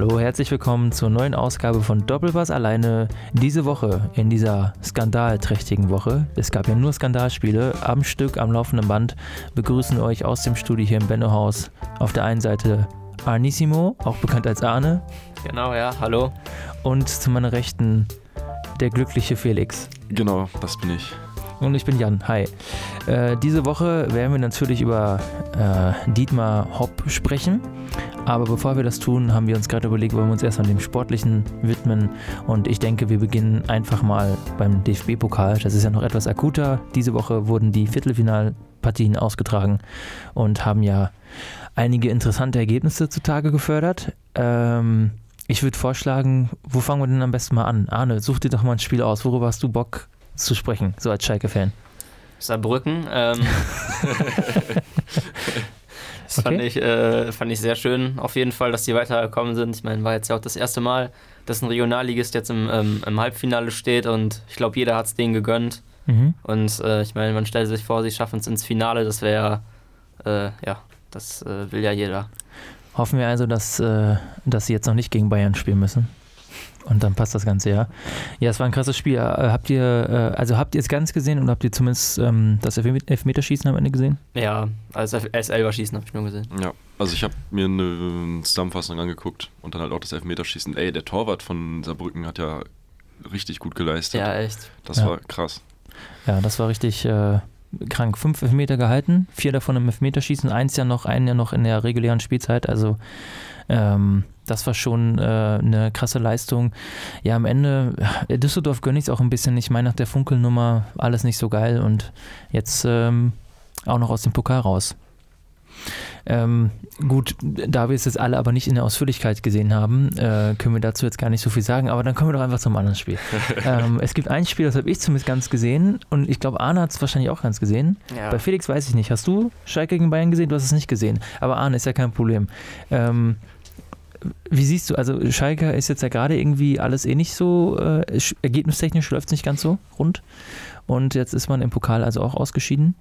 Hallo, herzlich willkommen zur neuen Ausgabe von Doppelpass alleine. Diese Woche, in dieser skandalträchtigen Woche, es gab ja nur Skandalspiele, am Stück, am laufenden Band, begrüßen euch aus dem Studio hier im Benno-Haus auf der einen Seite Arnissimo, auch bekannt als Arne. Genau, ja, hallo. Und zu meiner Rechten der glückliche Felix. Genau, das bin ich. Und ich bin Jan. Hi. Äh, diese Woche werden wir natürlich über äh, Dietmar Hopp sprechen. Aber bevor wir das tun, haben wir uns gerade überlegt, wollen wir uns erst an dem Sportlichen widmen. Und ich denke, wir beginnen einfach mal beim DFB-Pokal. Das ist ja noch etwas akuter. Diese Woche wurden die Viertelfinalpartien ausgetragen und haben ja einige interessante Ergebnisse zutage gefördert. Ähm, ich würde vorschlagen, wo fangen wir denn am besten mal an? Arne, such dir doch mal ein Spiel aus. Worüber hast du Bock zu sprechen, so als Schalke-Fan? Saarbrücken. Ähm, das okay. fand, ich, äh, fand ich sehr schön, auf jeden Fall, dass die weitergekommen sind. Ich meine, war jetzt ja auch das erste Mal, dass ein Regionalligist jetzt im, ähm, im Halbfinale steht und ich glaube, jeder hat es denen gegönnt. Mhm. Und äh, ich meine, man stellt sich vor, sie schaffen es ins Finale, das wäre, äh, ja, das äh, will ja jeder. Hoffen wir also, dass, äh, dass sie jetzt noch nicht gegen Bayern spielen müssen. Und dann passt das Ganze, ja. Ja, es war ein krasses Spiel. Äh, habt ihr, äh, also habt ihr es ganz gesehen und habt ihr zumindest ähm, das Elfmeterschießen am Ende gesehen? Ja, also das Elferschießen habe ich nur gesehen. Ja, also ich habe mir eine Zusammenfassung angeguckt und dann halt auch das Elfmeterschießen. Ey, der Torwart von Saarbrücken hat ja richtig gut geleistet. Ja, echt. Das ja. war krass. Ja, das war richtig äh, krank. Fünf Elfmeter gehalten, vier davon im Elfmeterschießen, eins ja noch, einen ja noch in der regulären Spielzeit. Also ähm, das war schon äh, eine krasse Leistung. Ja, am Ende, äh, Düsseldorf gönne ich es auch ein bisschen. Ich meine, nach der Funkelnummer alles nicht so geil und jetzt ähm, auch noch aus dem Pokal raus. Ähm, gut, da wir es jetzt alle aber nicht in der Ausführlichkeit gesehen haben, äh, können wir dazu jetzt gar nicht so viel sagen, aber dann kommen wir doch einfach zum anderen Spiel. ähm, es gibt ein Spiel, das habe ich zumindest ganz gesehen und ich glaube, Arne hat es wahrscheinlich auch ganz gesehen. Ja. Bei Felix weiß ich nicht. Hast du Schalke gegen Bayern gesehen? Du hast es nicht gesehen. Aber Arne ist ja kein Problem. Ähm, wie siehst du, also Schalke ist jetzt ja gerade irgendwie alles eh nicht so, äh, ergebnistechnisch läuft es nicht ganz so rund. Und jetzt ist man im Pokal also auch ausgeschieden.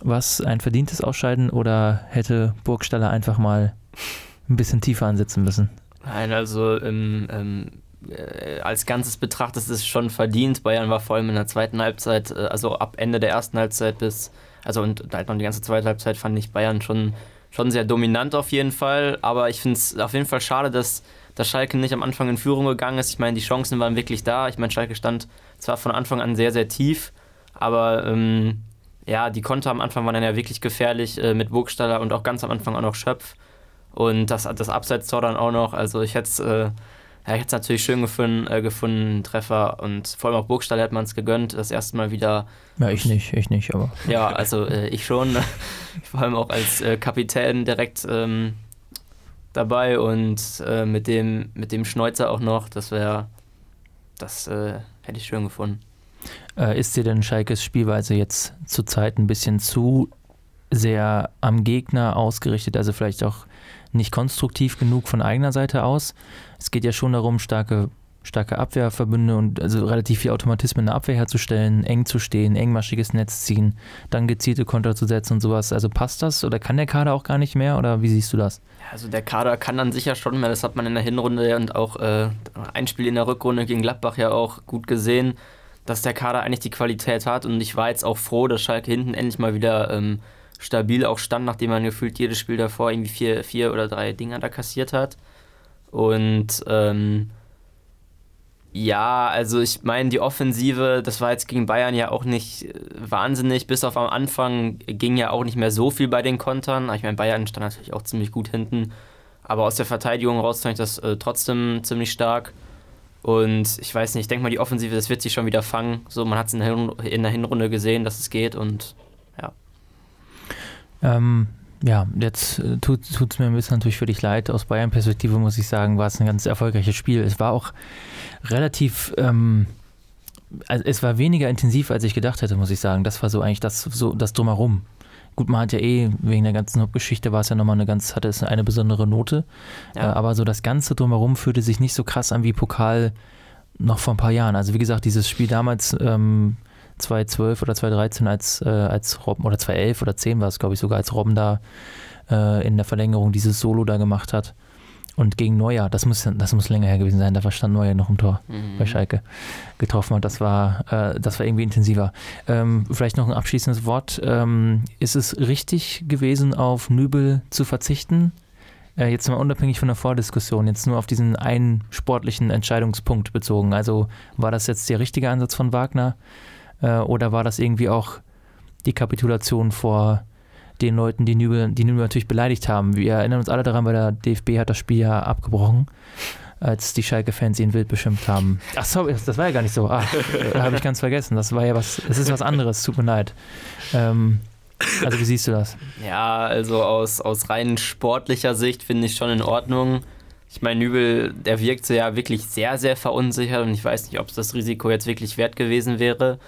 Was ein verdientes Ausscheiden oder hätte Burgstaller einfach mal ein bisschen tiefer ansetzen müssen? Nein, also im, ähm, äh, als Ganzes betrachtet ist es schon verdient. Bayern war vor allem in der zweiten Halbzeit, äh, also ab Ende der ersten Halbzeit bis, also und halt noch die ganze zweite Halbzeit fand ich Bayern schon schon sehr dominant auf jeden Fall. Aber ich finde es auf jeden Fall schade, dass, dass Schalke nicht am Anfang in Führung gegangen ist. Ich meine, die Chancen waren wirklich da. Ich meine, Schalke stand zwar von Anfang an sehr, sehr tief, aber ähm, ja, die Konter am Anfang waren dann ja wirklich gefährlich äh, mit Burgstaller und auch ganz am Anfang auch noch Schöpf. Und das, das Abseits-Tor dann auch noch. Also ich hätte es äh, ja, ich natürlich schön gefunden, äh, gefunden, Treffer und vor allem auch Burgstall hat man es gegönnt, das erste Mal wieder. Ja, ich nicht, ich nicht, aber. Ja, also äh, ich schon, vor allem auch als äh, Kapitän direkt ähm, dabei und äh, mit, dem, mit dem Schneuzer auch noch, das wäre, das äh, hätte ich schön gefunden. Äh, ist dir denn Schalkes Spielweise jetzt zurzeit ein bisschen zu sehr am Gegner ausgerichtet, also vielleicht auch nicht konstruktiv genug von eigener Seite aus. Es geht ja schon darum, starke, starke Abwehrverbünde und also relativ viel Automatismen in der Abwehr herzustellen, eng zu stehen, engmaschiges Netz ziehen, dann gezielte Konter zu setzen und sowas. Also passt das oder kann der Kader auch gar nicht mehr oder wie siehst du das? Also der Kader kann dann sicher schon mehr, das hat man in der Hinrunde und auch äh, ein Spiel in der Rückrunde gegen Gladbach ja auch gut gesehen, dass der Kader eigentlich die Qualität hat und ich war jetzt auch froh, dass Schalke hinten endlich mal wieder ähm, stabil auch stand, nachdem man gefühlt jedes Spiel davor irgendwie vier, vier oder drei Dinger da kassiert hat. Und ähm, ja, also ich meine, die Offensive, das war jetzt gegen Bayern ja auch nicht äh, wahnsinnig. Bis auf am Anfang ging ja auch nicht mehr so viel bei den Kontern. Ich meine, Bayern stand natürlich auch ziemlich gut hinten. Aber aus der Verteidigung raus fand ich das äh, trotzdem ziemlich stark. Und ich weiß nicht, ich denke mal, die Offensive, das wird sich schon wieder fangen. So, man hat es in, in, der Hinrunde gesehen, dass es geht und. Ähm, ja, jetzt äh, tut es mir ein bisschen natürlich für dich leid. Aus Bayern-Perspektive muss ich sagen, war es ein ganz erfolgreiches Spiel. Es war auch relativ, ähm, also es war weniger intensiv, als ich gedacht hätte, muss ich sagen. Das war so eigentlich das, so das Drumherum. Gut, man hat ja eh, wegen der ganzen Hauptgeschichte war es ja nochmal eine ganz, hatte es eine besondere Note. Ja. Äh, aber so das Ganze drumherum fühlte sich nicht so krass an wie Pokal noch vor ein paar Jahren. Also wie gesagt, dieses Spiel damals ähm, 2012 oder 2013, als, äh, als Robben, oder 2011 oder 10 war es, glaube ich, sogar, als Robben da äh, in der Verlängerung dieses Solo da gemacht hat. und gegen Neuer, das muss, das muss länger her gewesen sein, da stand Neuer noch im Tor Mhm. bei Schalke getroffen hat. Das war, äh, das war irgendwie intensiver. Ähm, vielleicht noch ein abschließendes Wort. Ähm, ist es richtig gewesen, auf Nübel zu verzichten? Äh, jetzt mal unabhängig von der Vordiskussion, jetzt nur auf diesen einen sportlichen Entscheidungspunkt bezogen. Also war das jetzt der richtige Ansatz von Wagner äh, oder war das irgendwie auch die Kapitulation vor den Leuten, die Nübel, die Nübel natürlich beleidigt haben? Wir erinnern uns alle daran, weil der DFB hat das Spiel ja abgebrochen als die Schalke-Fans ihn wild beschimpft haben. Ach sorry, das war ja gar nicht so. Ach, habe ich ganz vergessen. Das war ja was, es ist was anderes, tut mir leid. Ähm, also wie siehst du das? Ja, also aus, aus rein sportlicher Sicht finde ich schon in Ordnung. Ich meine, Nübel, der wirkte ja wirklich sehr, sehr verunsichert und ich weiß nicht, ob es das Risiko jetzt wirklich wert gewesen wäre.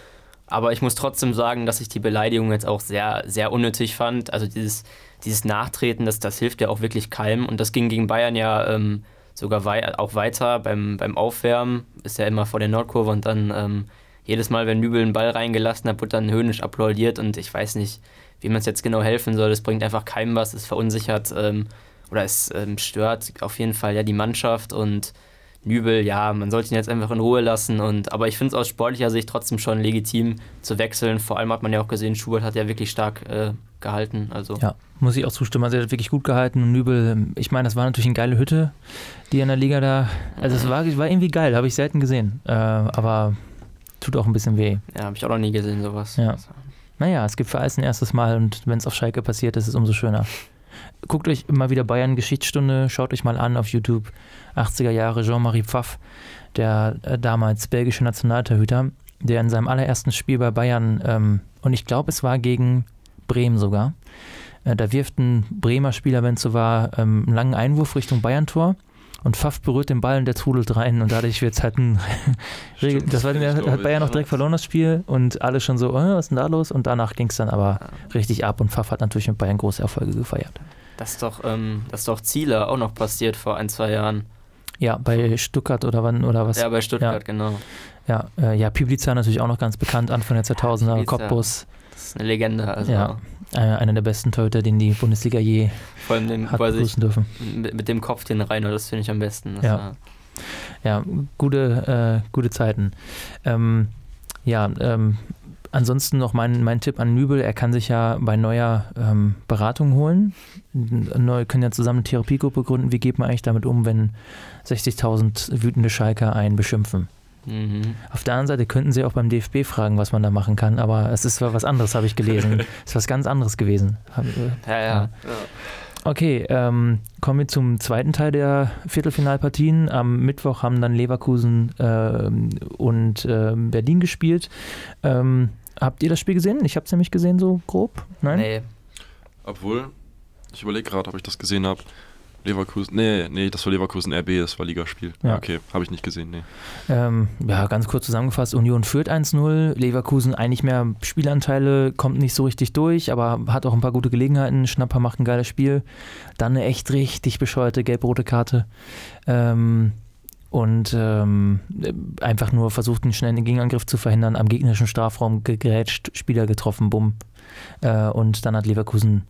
Aber ich muss trotzdem sagen, dass ich die Beleidigung jetzt auch sehr, sehr unnötig fand. Also dieses, dieses Nachtreten, das, das hilft ja auch wirklich keinem. Und das ging gegen Bayern ja ähm, sogar wei auch weiter beim, beim Aufwärmen. Ist ja immer vor der Nordkurve und dann ähm, jedes Mal, wenn Nübel einen Ball reingelassen hat, wird dann höhnisch applaudiert und ich weiß nicht, wie man es jetzt genau helfen soll. Es bringt einfach keinem was, es verunsichert ähm, oder es ähm, stört auf jeden Fall ja die Mannschaft und Nübel, ja, man sollte ihn jetzt einfach in Ruhe lassen. Und, aber ich finde es aus sportlicher Sicht trotzdem schon legitim zu wechseln. Vor allem hat man ja auch gesehen, Schubert hat ja wirklich stark äh, gehalten. Also. Ja, muss ich auch zustimmen. Also er hat wirklich gut gehalten und Nübel, ich meine, das war natürlich eine geile Hütte, die in der Liga da, also es war, war irgendwie geil, habe ich selten gesehen. Äh, aber tut auch ein bisschen weh. Ja, habe ich auch noch nie gesehen, sowas. Ja. Also, Naja, es gibt für alles ein erstes Mal und wenn es auf Schalke passiert, ist es umso schöner. Guckt euch immer wieder Bayern Geschichtsstunde, schaut euch mal an auf YouTube. 80er Jahre Jean-Marie Pfaff, der äh, damals belgische Nationaltorhüter, der in seinem allerersten Spiel bei Bayern, ähm, und ich glaube, es war gegen Bremen sogar, äh, da wirft ein Bremer Spieler, wenn es so war, ähm, einen langen Einwurf Richtung Bayern-Tor. Und Pfaff berührt den Ball und der trudelt rein und dadurch wird es halt ein. Stimmt, das war glaube, hat Bayern noch ja. direkt verloren, das Spiel. Und alle schon so, oh, was ist denn da los? Und danach ging es dann aber Ja. richtig ab und Pfaff hat natürlich mit Bayern große Erfolge gefeiert. Das ist doch, ähm, das ist doch Ziele auch noch passiert vor ein, zwei Jahren. Ja, bei Stuttgart oder wann oder was? Ja, bei Stuttgart, genau. Ja, äh, ja Piblica natürlich auch noch ganz bekannt, Anfang der 2000er, Piblica. Cottbus, Das ist eine Legende. Also Ja. Äh, einer der besten Torhüter, den die Bundesliga je vor allem dem, hat begrüßen dürfen. mit, dem Kopf den Reiner, das finde ich am besten. Ja. Ja, gute, äh, gute Zeiten. Ähm, ja, ähm, ansonsten noch mein, mein Tipp an Nübel, er kann sich ja bei Neuer ähm, Beratung holen. Neu können ja zusammen eine Therapiegruppe gründen. Wie geht man eigentlich damit um, wenn 60.000 wütende Schalker einen beschimpfen? Mhm. Auf der anderen Seite könnten sie auch beim DFB fragen, was man da machen kann, aber es ist was anderes, habe ich gelesen. es ist was ganz anderes gewesen. Äh, Ja, ja. Ja. Okay, ähm, kommen wir zum zweiten Teil der Viertelfinalpartien. Am Mittwoch haben dann Leverkusen ähm, und ähm, Berlin gespielt. Ähm, habt ihr das Spiel gesehen? Ich habe es nämlich gesehen, so grob. Nein? Nee, Obwohl, ich überlege gerade, ob ich das gesehen habe. Leverkusen, nee, nee, das war Leverkusen RB, das war Ligaspiel. Ja. Okay, habe ich nicht gesehen, nee. Ähm, ja, ganz kurz zusammengefasst: Union führt 1-0. Leverkusen eigentlich mehr Spielanteile, kommt nicht so richtig durch, aber hat auch ein paar gute Gelegenheiten. Schnapper macht ein geiles Spiel. Dann eine echt richtig bescheuerte gelb-rote Karte. Ähm, und ähm, einfach nur versucht, einen schnellen Gegenangriff zu verhindern, am gegnerischen Strafraum gegrätscht, Spieler getroffen, bumm. Äh, und dann hat Leverkusen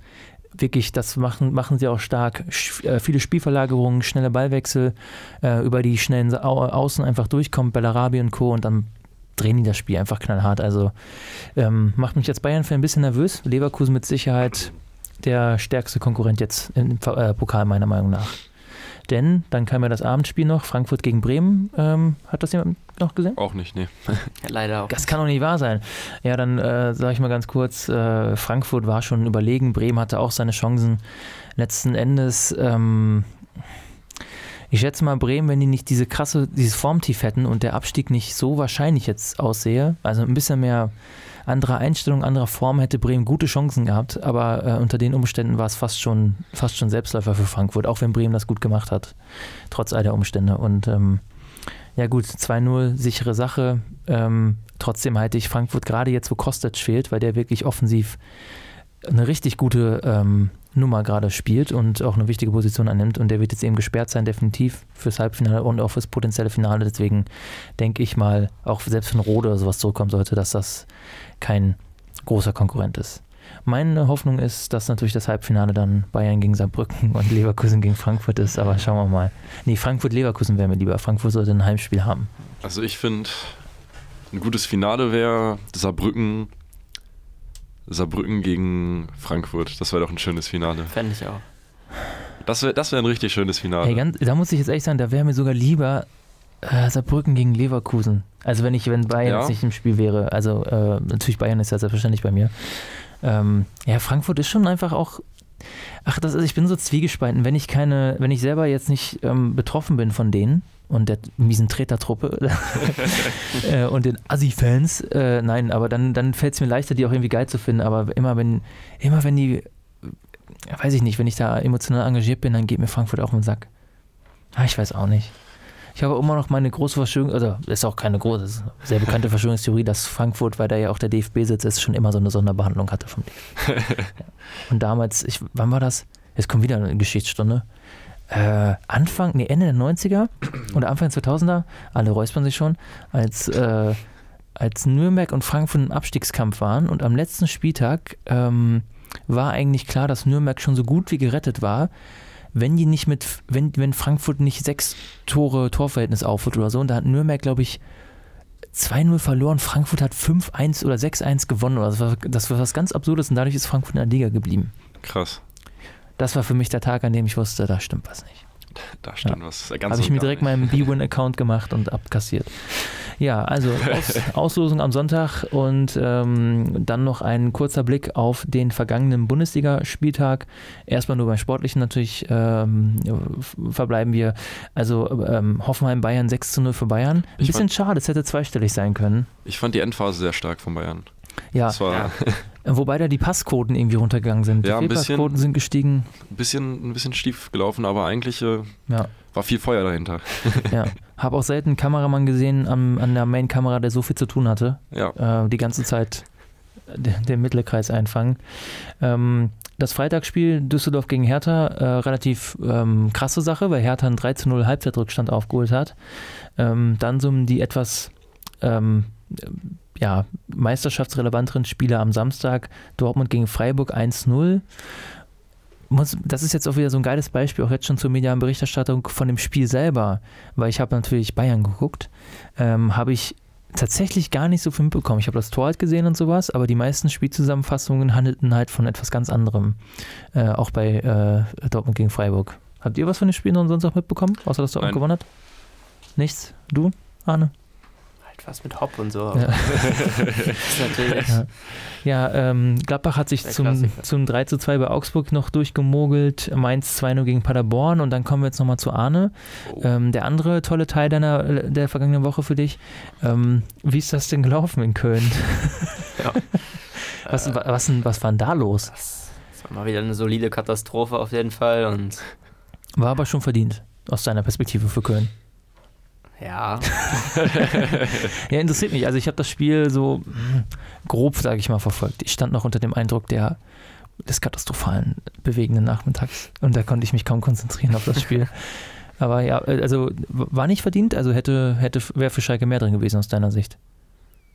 wirklich, das machen, machen sie auch stark, sch- äh, viele Spielverlagerungen, schnelle Ballwechsel, äh, über die schnellen Au Außen einfach durchkommt, Bellarabi und Co. und dann drehen die das Spiel einfach knallhart. Also ähm, macht mich als Bayern-Fan ein bisschen nervös. Leverkusen mit Sicherheit der stärkste Konkurrent jetzt im äh, Pokal meiner Meinung nach. Denn dann kam ja das Abendspiel noch, Frankfurt gegen Bremen. Ähm, hat das jemand noch gesehen? Auch nicht, nee. ja, leider auch. Das kann doch nicht wahr sein. Ja, dann äh, sage ich mal ganz kurz, äh, Frankfurt war schon überlegen, Bremen hatte auch seine Chancen. Letzten Endes, ähm, ich schätze mal, Bremen, wenn die nicht diese krasse, dieses Formtief hätten und der Abstieg nicht so wahrscheinlich jetzt aussehe, also ein bisschen mehr andere Einstellung, anderer Form, hätte Bremen gute Chancen gehabt, aber äh, unter den Umständen war es fast schon, fast schon Selbstläufer für Frankfurt, auch wenn Bremen das gut gemacht hat, trotz all der Umstände. Und ähm, ja gut, 2-0, sichere Sache. Ähm, trotzdem halte ich Frankfurt gerade jetzt, wo Kostic fehlt, weil der wirklich offensiv eine richtig gute ähm, Nummer gerade spielt und auch eine wichtige Position annimmt. Und der wird jetzt eben gesperrt sein, definitiv fürs Halbfinale und auch fürs potenzielle Finale. Deswegen denke ich mal, auch selbst wenn Rode oder sowas zurückkommen sollte, dass das kein großer Konkurrent ist. Meine Hoffnung ist, dass natürlich das Halbfinale dann Bayern gegen Saarbrücken und Leverkusen gegen Frankfurt ist, aber schauen wir mal. Nee, Frankfurt-Leverkusen wäre mir lieber. Frankfurt sollte ein Heimspiel haben. Also ich finde, ein gutes Finale wäre Saarbrücken, Saarbrücken gegen Frankfurt. Das wäre doch ein schönes Finale. Fände ich auch. Das wäre das wär ein richtig schönes Finale. Hey, ganz, da muss ich jetzt ehrlich sagen, da wäre mir sogar lieber äh, Saarbrücken gegen Leverkusen. Also wenn ich, wenn Bayern Ja. jetzt nicht im Spiel wäre. Also äh, natürlich Bayern ist ja selbstverständlich bei mir. Ähm, ja, Frankfurt ist schon einfach auch. Ach, das ist, ich bin so zwiegespalten, wenn ich keine, wenn ich selber jetzt nicht ähm, betroffen bin von denen und der miesen Tretertruppe äh, und den Assi-Fans, äh, nein, aber dann, dann fällt es mir leichter, die auch irgendwie geil zu finden. Aber immer wenn, immer wenn die, weiß ich nicht, wenn ich da emotional engagiert bin, dann geht mir Frankfurt auch im Sack. Ah, ich weiß auch nicht. Ich habe immer noch meine große Verschwörung, also ist auch keine große, sehr bekannte Verschwörungstheorie, dass Frankfurt, weil da ja auch der DFB sitzt, ist, schon immer so eine Sonderbehandlung hatte vom DFB. ja. Und damals, ich, wann war das? Jetzt kommt wieder eine Geschichtsstunde. Äh, Anfang, nee, Ende der 90er oder Anfang der 2000er, alle räuspern sich schon, als, äh, als Nürnberg und Frankfurt im Abstiegskampf waren und am letzten Spieltag ähm, war eigentlich klar, dass Nürnberg schon so gut wie gerettet war, wenn die nicht mit, wenn, wenn Frankfurt nicht sechs Tore Torverhältnis aufholt oder so, und da hat Nürnberg, glaube ich, 2-0 verloren, Frankfurt hat 5-1 oder 6-1 gewonnen. Oder das, war, das war was ganz Absurdes und dadurch ist Frankfurt in der Liga geblieben. Krass. Das war für mich der Tag, an dem ich wusste, da stimmt was nicht. Da stand was ganz Habe ich mir direkt nicht. meinen B-Win-Account gemacht und abkassiert. Ja, also Aus, Auslosung am Sonntag und ähm, dann noch ein kurzer Blick auf den vergangenen Bundesliga-Spieltag. Erstmal nur beim Sportlichen natürlich ähm, verbleiben wir. Also ähm, Hoffenheim Bayern 6 zu 0 für Bayern. Ein Ich bisschen schade, es hätte zweistellig sein können. Ich fand die Endphase sehr stark von Bayern. Ja, Ja. wobei da die Passquoten irgendwie runtergegangen sind. Die Ja, bisschen. Fehlpassquoten sind gestiegen. ein bisschen, ein bisschen stief gelaufen, aber eigentlich äh, Ja. war viel Feuer dahinter. Ja, habe auch selten einen Kameramann gesehen am, an der Main-Kamera, der so viel zu tun hatte. Ja, Äh, die ganze Zeit den, Mittelkreis einfangen. Ähm, das Freitagsspiel Düsseldorf gegen Hertha, äh, relativ ähm, krasse Sache, weil Hertha einen 3 zu 0 Halbzeitrückstand aufgeholt hat. Ähm, dann so die etwas ähm, ja, meisterschaftsrelevanteren Spiele am Samstag. Dortmund gegen Freiburg 1-0 muss, das ist jetzt auch wieder so ein geiles Beispiel, auch jetzt schon zur medialen Berichterstattung von dem Spiel selber, weil ich habe natürlich Bayern geguckt, ähm, habe ich tatsächlich gar nicht so viel mitbekommen. Ich habe das Tor halt gesehen und sowas, aber die meisten Spielzusammenfassungen handelten halt von etwas ganz anderem, äh, auch bei äh, Dortmund gegen Freiburg. Habt ihr was von den Spielen sonst noch mitbekommen, außer dass Dortmund Nein. gewonnen hat? Nichts? Du, Arne? Was mit Hopp und so. Ja. natürlich. Ja. Ja, ähm, Gladbach hat sich Der zum, Klassiker. zum 3 zu 2 bei Augsburg noch durchgemogelt, Mainz 2-0 gegen Paderborn und dann kommen wir jetzt nochmal zu Arne. Oh. Ähm, der andere tolle Teil deiner, der vergangenen Woche für dich. Ähm, wie ist das denn gelaufen in Köln? Ja. Was, Äh, wa- was, denn- was war denn da los? das, das war mal wieder eine solide Katastrophe auf jeden Fall. Und War aber schon verdient, aus deiner Perspektive für Köln. Ja, Ja, interessiert mich. Also ich habe das Spiel so hm, grob, sage ich mal, verfolgt. Ich stand noch unter dem Eindruck der des katastrophalen, bewegenden Nachmittags. Und da konnte ich mich kaum konzentrieren auf das Spiel. Aber ja, äh, also war nicht verdient, also hätte, hätte wäre für Schalke mehr drin gewesen aus deiner Sicht.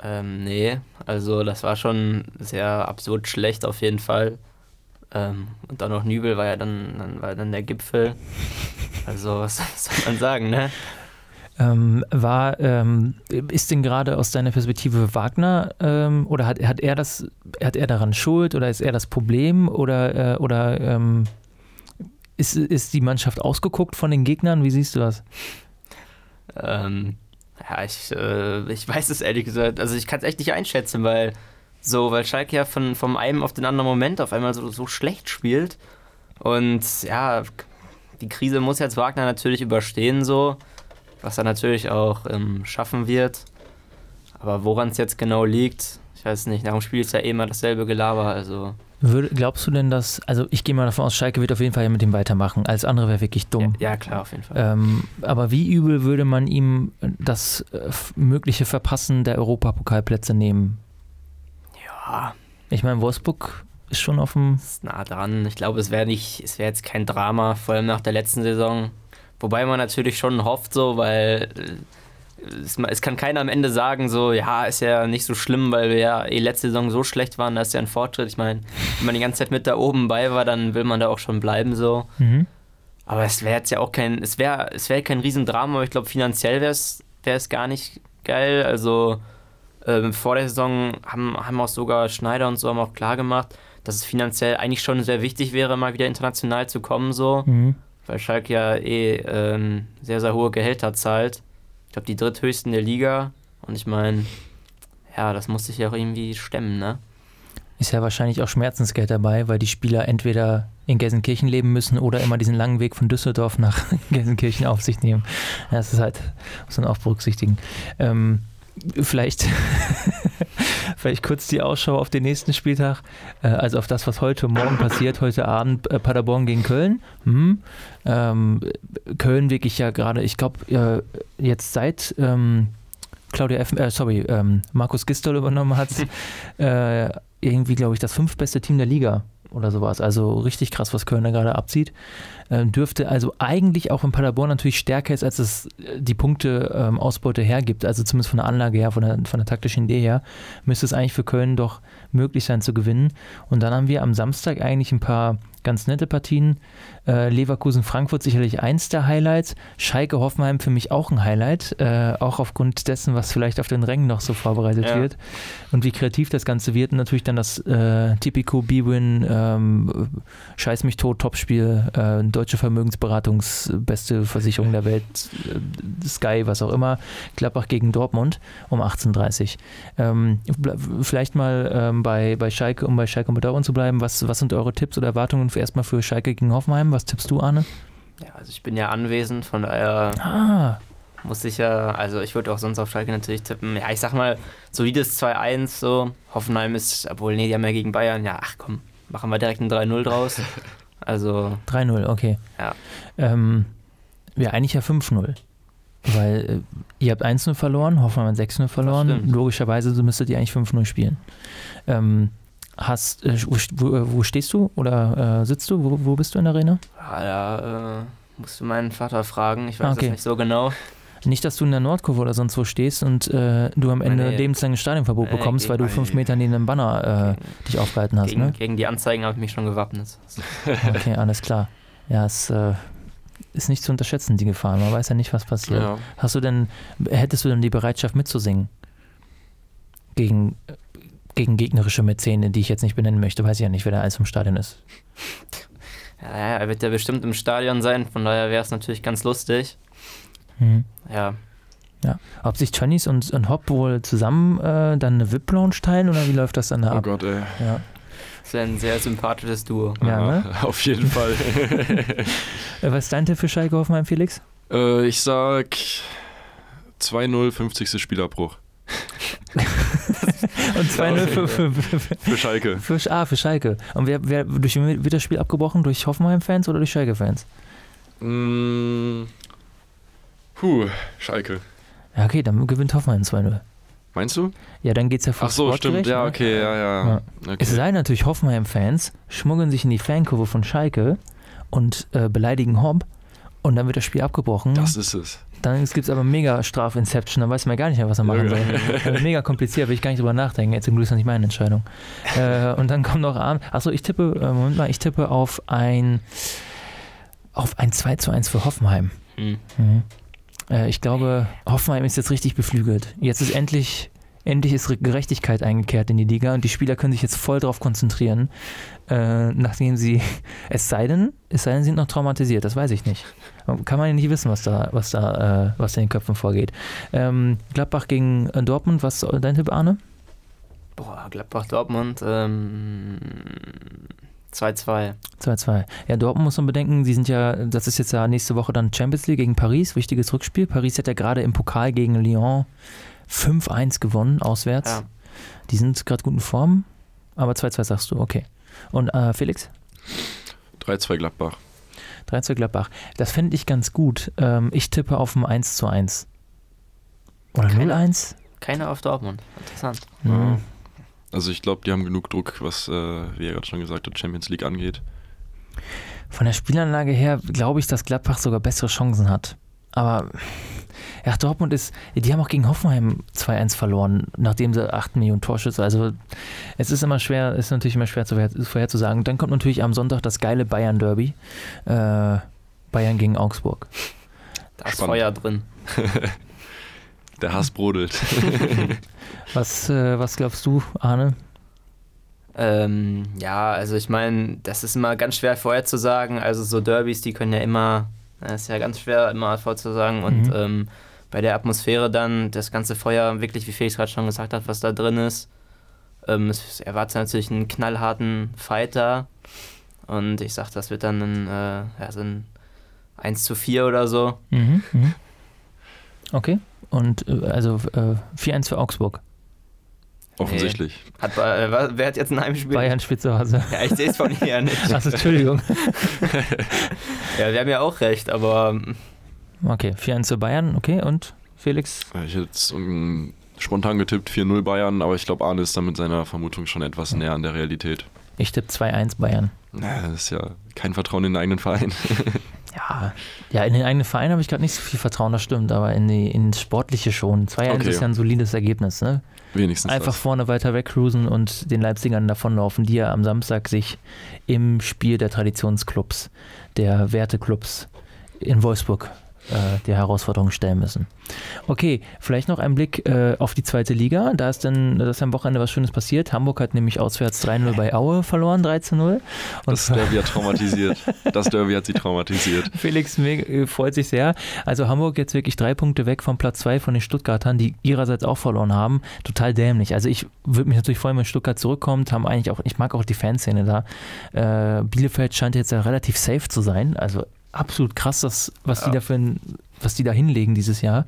ähm, nee, also das war schon sehr absurd schlecht auf jeden Fall. Ähm, und dann noch Nübel war ja dann, dann war dann der Gipfel. Also was soll man sagen, ne? Ähm, war, ähm, ist denn gerade aus deiner Perspektive Wagner ähm, oder hat, hat er das, hat er daran Schuld oder ist er das Problem oder, äh, oder ähm, ist, ist die Mannschaft ausgeguckt von den Gegnern? Wie siehst du das? Ähm, ja, ich, äh, ich weiß es ehrlich gesagt. Also ich kann es echt nicht einschätzen, weil so, weil Schalke ja von, vom einen auf den anderen Moment auf einmal so, so schlecht spielt. Und ja, die Krise muss jetzt Wagner natürlich überstehen, so, was er natürlich auch ähm, schaffen wird. Aber woran es jetzt genau liegt, ich weiß nicht, nach dem Spiel ist ja eh immer dasselbe Gelaber, also. Würde, glaubst du denn, dass, also ich gehe mal davon aus, Schalke wird auf jeden Fall mit ihm weitermachen. Alles andere wäre wirklich dumm. Ja, ja, klar, auf jeden Fall. Ähm, aber wie übel würde man ihm das äh, mögliche Verpassen der Europapokalplätze nehmen? Ja, Ich meine, Wolfsburg ist schon auf dem. ist nah dran. Ich glaube, es wäre nicht, es wäre jetzt kein Drama, vor allem nach der letzten Saison. Wobei man natürlich schon hofft, so, weil es, es, kann keiner am Ende sagen, so, ja, ist ja nicht so schlimm, weil wir ja eh letzte Saison so schlecht waren, da ist ja ein Fortschritt. Ich meine, wenn man die ganze Zeit mit da oben bei war, dann will man da auch schon bleiben, so. Mhm. Aber es wäre jetzt ja auch kein, es wäre es wär kein Riesendrama, aber ich glaube, finanziell wäre es gar nicht geil. Also, äh, vor der Saison haben, haben auch sogar Schneider und so haben auch klar gemacht, dass es finanziell eigentlich schon sehr wichtig wäre, mal wieder international zu kommen, so. Mhm. Weil Schalke ja eh ähm, sehr, sehr hohe Gehälter zahlt. Ich glaube, die dritthöchsten der Liga. Und ich meine, ja, das muss sich ja auch irgendwie stemmen, ne? Ist ja wahrscheinlich auch Schmerzensgeld dabei, weil die Spieler entweder in Gelsenkirchen leben müssen oder immer diesen langen Weg von Düsseldorf nach Gelsenkirchen auf sich nehmen. Das ist halt, muss man auch berücksichtigen. Ähm, vielleicht, vielleicht kurz die Ausschau auf den nächsten Spieltag, äh, also auf das, was heute Morgen passiert, heute Abend äh, Paderborn gegen Köln. Hm. Ähm, Köln wirklich ja gerade, ich glaube, jetzt seit ähm, Claudia F., äh, sorry, ähm, Markus Gistol übernommen hat, äh, irgendwie, glaube ich, das fünftbeste Team der Liga oder sowas. Also richtig krass, was Köln da gerade abzieht. Ähm, dürfte also eigentlich auch in Paderborn natürlich stärker ist, als es äh, die Punkte-Ausbeute ähm, hergibt. Also zumindest von der Anlage her, von der, von der taktischen Idee her, müsste es eigentlich für Köln doch möglich sein zu gewinnen. Und dann haben wir am Samstag eigentlich ein paar ganz nette Partien. Äh, Leverkusen-Frankfurt sicherlich eins der Highlights. Schalke-Hoffenheim für mich auch ein Highlight, äh, auch aufgrund dessen, was vielleicht auf den Rängen noch so vorbereitet ja. wird und wie kreativ das Ganze wird. Und natürlich dann das äh, Typico B-Win, ähm, Scheiß mich tot, Topspiel, äh, deutsche Vermögensberatungsbeste Versicherung der Welt, äh, Sky, was auch immer, Klappbach gegen Dortmund um 18.30 Uhr. Ähm, vielleicht mal ähm, bei, bei Schalke, um bei Schalke und bei Dortmund zu bleiben, was, was sind eure Tipps oder Erwartungen für erstmal für Schalke gegen Hoffenheim? Was tippst du, Arne? Ja, also ich bin ja anwesend, von daher ah. muss ich ja, also ich würde auch sonst auf Schalke natürlich tippen. Ja, ich sag mal, solides 2-1, so. Hoffenheim ist, obwohl, nee, die haben ja gegen Bayern, ja, ach komm, machen wir direkt ein 3-0 draus. Also. 3-0, okay. Ja. Ähm, ja, eigentlich ja 5-0. Weil äh, ihr habt 1-0 verloren, Hoffenheim hat 6-0 verloren. Logischerweise müsstet ihr eigentlich 5-0 spielen. Ähm, hast, äh, wo, wo, stehst du oder äh, sitzt du? Wo, wo, bist du in der Arena? Ja, da äh, musst du meinen Vater fragen. Ich weiß ah, okay. das nicht so genau. Nicht, dass du in der Nordkurve oder sonst wo stehst und äh, du am Ende nee, lebenslanges Stadionverbot nee, bekommst, weil du fünf Meter neben dem Banner äh, dich aufgehalten hast. Gegen, ne? gegen die Anzeigen habe ich mich schon gewappnet. okay, alles klar. Ja, es äh, ist nicht zu unterschätzen, die Gefahr. Man weiß ja nicht, was passiert. Ja. Hast du denn, hättest du denn die Bereitschaft mitzusingen? Gegen gegen gegnerische Mäzene, die ich jetzt nicht benennen möchte, weiß ich ja nicht, wer da alles im Stadion ist. Ja, er wird ja bestimmt im Stadion sein, von daher wäre es natürlich ganz lustig. Mhm. Ja. Ja. Ob sich Tönnies und, und Hopp wohl zusammen äh, dann eine VIP-Lounge teilen oder wie läuft das dann da oh ab? Oh Gott, ey. Ja. Das wäre ein sehr sympathisches Duo. Ja, ne? Auf jeden Fall. Äh, was ist dein Tipp für Schalke Hoffenheim, Felix? Äh, ich sag 2-0, 50. Spielabbruch. Und 2-0 für, für, für, für, Schalke. Für, ah, für Schalke. Und wer, wer, durch, wird das Spiel abgebrochen? Durch Hoffenheim-Fans oder durch Schalke-Fans? Mm, puh, Schalke. Ja, okay, dann gewinnt Hoffenheim 2-0. Meinst du? Ja, dann geht es ja vor Ach so, stimmt, ja, ne? okay, ja, ja. ja. Okay. Es sei natürlich Hoffenheim-Fans, schmuggeln sich in die Fankurve von Schalke und äh, beleidigen Hopp und dann wird das Spiel abgebrochen. Das ist es. Dann gibt es aber mega Straf-Inception, dann weiß man gar nicht mehr, was er machen soll. mega kompliziert, will ich gar nicht drüber nachdenken. Jetzt zum Glück ist das nicht meine Entscheidung. Äh, und dann kommt noch Abend. Achso, ich tippe, äh, Moment mal, ich tippe auf ein auf ein 2 zu 1 für Hoffenheim. Mhm. Mhm. Äh, ich glaube, Hoffenheim ist jetzt richtig beflügelt. Jetzt ist endlich endlich ist Gerechtigkeit eingekehrt in die Liga und die Spieler können sich jetzt voll darauf konzentrieren, äh, nachdem sie, es sei denn, es sei denn, sie sind noch traumatisiert, das weiß ich nicht. Kann man ja nicht wissen, was da, was da, äh, was in den Köpfen vorgeht. Ähm, Gladbach gegen äh, Dortmund, was ist dein Tipp, Arne? Boah, Gladbach-Dortmund, ähm, 2-2. 2-2. Ja, Dortmund muss man bedenken, sie sind ja, das ist jetzt ja nächste Woche dann Champions League gegen Paris, wichtiges Rückspiel. Paris hat ja gerade im Pokal gegen Lyon 5-1 gewonnen, auswärts. Ja. Die sind gerade gut in Form, aber 2-2 sagst du, okay. Und äh, Felix? 3-2 Gladbach. 3-2 Gladbach. Das fände ich ganz gut. Ähm, ich tippe auf ein 1 zu 1. Oder 0-1? Keiner auf Dortmund. Interessant. Mhm. Also ich glaube, die haben genug Druck, was, äh, wie er gerade schon gesagt hat, Champions League angeht. Von der Spielanlage her glaube ich, dass Gladbach sogar bessere Chancen hat. Aber Ja, Dortmund ist, die haben auch gegen Hoffenheim 2-1 verloren, nachdem sie 8 Millionen Torschüsse. Also es ist immer schwer, ist natürlich immer schwer zu vorherzusagen. Dann kommt natürlich am Sonntag das geile Bayern-Derby. Äh, Bayern gegen Augsburg. Da ist. Feuer drin. Der Hass brodelt. was, äh, was glaubst du, Arne? Ähm, ja, also ich meine, das ist immer ganz schwer vorherzusagen. Also so Derbys, die können ja immer, das ist ja ganz schwer immer vorzusagen. Und mhm. ähm, bei der Atmosphäre dann, das ganze Feuer, wirklich, wie Felix gerade schon gesagt hat, was da drin ist. Ähm, es erwartet natürlich einen knallharten Fighter. Und ich sag, das wird dann ein, äh, ja, so ein 1 zu 4 oder so. Mhm, mh. Okay. Und äh, also äh, 4-1 für Augsburg. Offensichtlich. Nee. Hat, äh, wer hat jetzt ein Heimspiel? Bayern spielt zu Hause. Ja, ich sehe es von hier nicht. Achso, Entschuldigung. ja, wir haben ja auch recht, aber. Okay, 4-1 zu Bayern, okay. Und Felix? Ich hätte jetzt um, spontan getippt 4-0 Bayern, aber ich glaube, Arne ist da mit seiner Vermutung schon etwas näher an der Realität. Ich tippe 2-1 Bayern. Ja, das ist ja kein Vertrauen in den eigenen Verein. Ja, ja, in den eigenen Verein habe ich gerade nicht so viel Vertrauen, das stimmt, aber in die, ins Sportliche schon. 2-1 okay. ist ja ein solides Ergebnis, ne? Wenigstens. Einfach das. vorne weiter wegcruisen und den Leipzigern davonlaufen, die ja am Samstag sich im Spiel der Traditionsclubs, der Werteclubs in Wolfsburg äh, der Herausforderung stellen müssen. Okay, vielleicht noch ein Blick äh, auf die zweite Liga. Da ist dann, das ist am Wochenende was Schönes passiert. Hamburg hat nämlich auswärts 3-0 bei Aue verloren, 3-0. Das Derby hat traumatisiert. Das Derby hat sie traumatisiert. Felix äh, freut sich sehr. Also Hamburg jetzt wirklich drei Punkte weg vom Platz 2 von den Stuttgartern, die ihrerseits auch verloren haben. Total dämlich. Also ich würde mich natürlich freuen, wenn Stuttgart zurückkommt. Haben eigentlich auch, ich mag auch die Fanszene da. Äh, Bielefeld scheint jetzt ja relativ safe zu sein. Also absolut krass, das, was ja. die da für ein, was die da hinlegen dieses Jahr.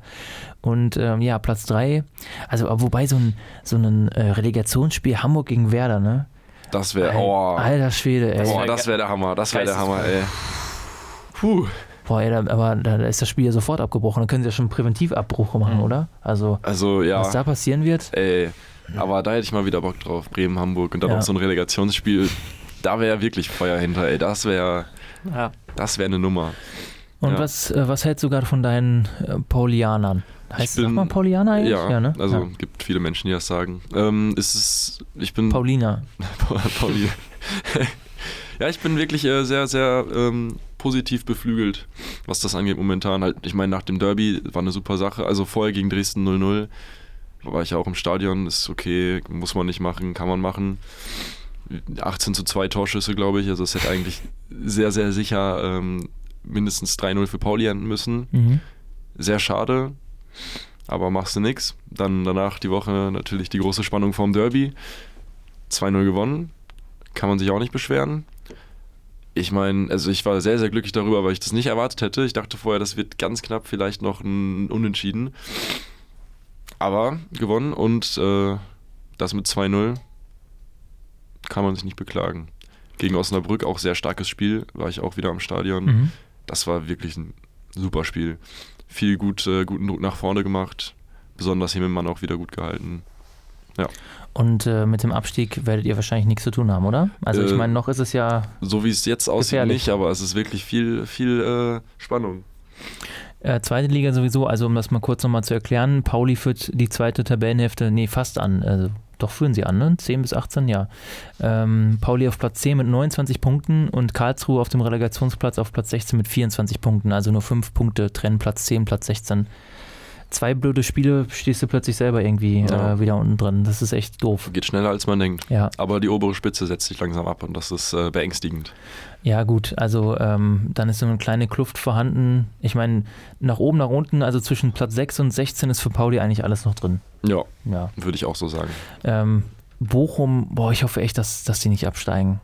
Und ähm, ja, Platz 3, also wobei so ein, so ein äh, Relegationsspiel Hamburg gegen Werder, ne? Das wäre, oh. Alter Schwede, ey. Boah, das wäre der Hammer, das wäre der Hammer, ey. Puh. Boah, ey, da, aber da ist das Spiel ja sofort abgebrochen. Dann können sie ja schon Präventivabbruch machen, mhm. oder? Also, also ja. was da passieren wird. Ey, aber da hätte ich mal wieder Bock drauf. Bremen, Hamburg und dann ja. auch so ein Relegationsspiel. Da wäre wirklich Feuer hinter, ey. Das wäre. Ja. Das wäre eine Nummer. Und ja. was, äh, was hältst du gerade von deinen äh, Paulianern? Heißt es mal Paulianer eigentlich? Ja, ja ne? also ja. gibt viele Menschen, die das sagen. Ähm, ist es, ich bin Paulina. Paulina. ja, ich bin wirklich äh, sehr, sehr ähm, positiv beflügelt, was das angeht momentan. Halt, ich meine, nach dem Derby war eine super Sache. Also vorher gegen Dresden 0-0 war ich auch im Stadion. Ist okay, muss man nicht machen, kann man machen. 18 zu 2 Torschüsse, glaube ich. Also es hätte eigentlich sehr, sehr sicher ähm, mindestens 3-0 für Pauli enden müssen. Mhm. Sehr schade, aber machst du nichts. Dann danach die Woche natürlich die große Spannung vorm Derby. 2-0 gewonnen, kann man sich auch nicht beschweren. Ich meine, also ich war sehr, sehr glücklich darüber, weil ich das nicht erwartet hätte. Ich dachte vorher, das wird ganz knapp vielleicht noch ein Unentschieden. Aber gewonnen und äh, das mit 2-0 kann man sich nicht beklagen. Gegen Osnabrück auch sehr starkes Spiel, war ich auch wieder am Stadion. Mhm. Das war wirklich ein super Spiel. Viel gut, äh, guten Druck nach vorne gemacht, besonders Himmelmann auch wieder gut gehalten. Ja. Und äh, mit dem Abstieg werdet ihr wahrscheinlich nichts zu tun haben, oder? Also ich äh, meine, noch ist es ja. So wie es jetzt aussieht, gefährlich. nicht, aber es ist wirklich viel, viel äh, Spannung. Äh, zweite Liga sowieso, also um das mal kurz nochmal zu erklären, Pauli führt die zweite Tabellenhälfte, nee, fast an. Also doch führen sie an, ne? 10 bis 18, ja. Ähm, Pauli auf Platz 10 mit 29 Punkten und Karlsruhe auf dem Relegationsplatz auf Platz 16 mit 24 Punkten. Also nur 5 Punkte trennen Platz 10, Platz 16 zwei blöde Spiele stehst du plötzlich selber irgendwie ja. äh, wieder unten drin. Das ist echt doof. Geht schneller als man denkt. Ja. Aber die obere Spitze setzt sich langsam ab und das ist äh, beängstigend. Ja, gut, also ähm, dann ist so eine kleine Kluft vorhanden. Ich meine, nach oben, nach unten, also zwischen Platz 6 und 16 ist für Pauli eigentlich alles noch drin. Ja, ja. würde ich auch so sagen. Ähm, Bochum, boah, ich hoffe echt, dass, dass die nicht absteigen.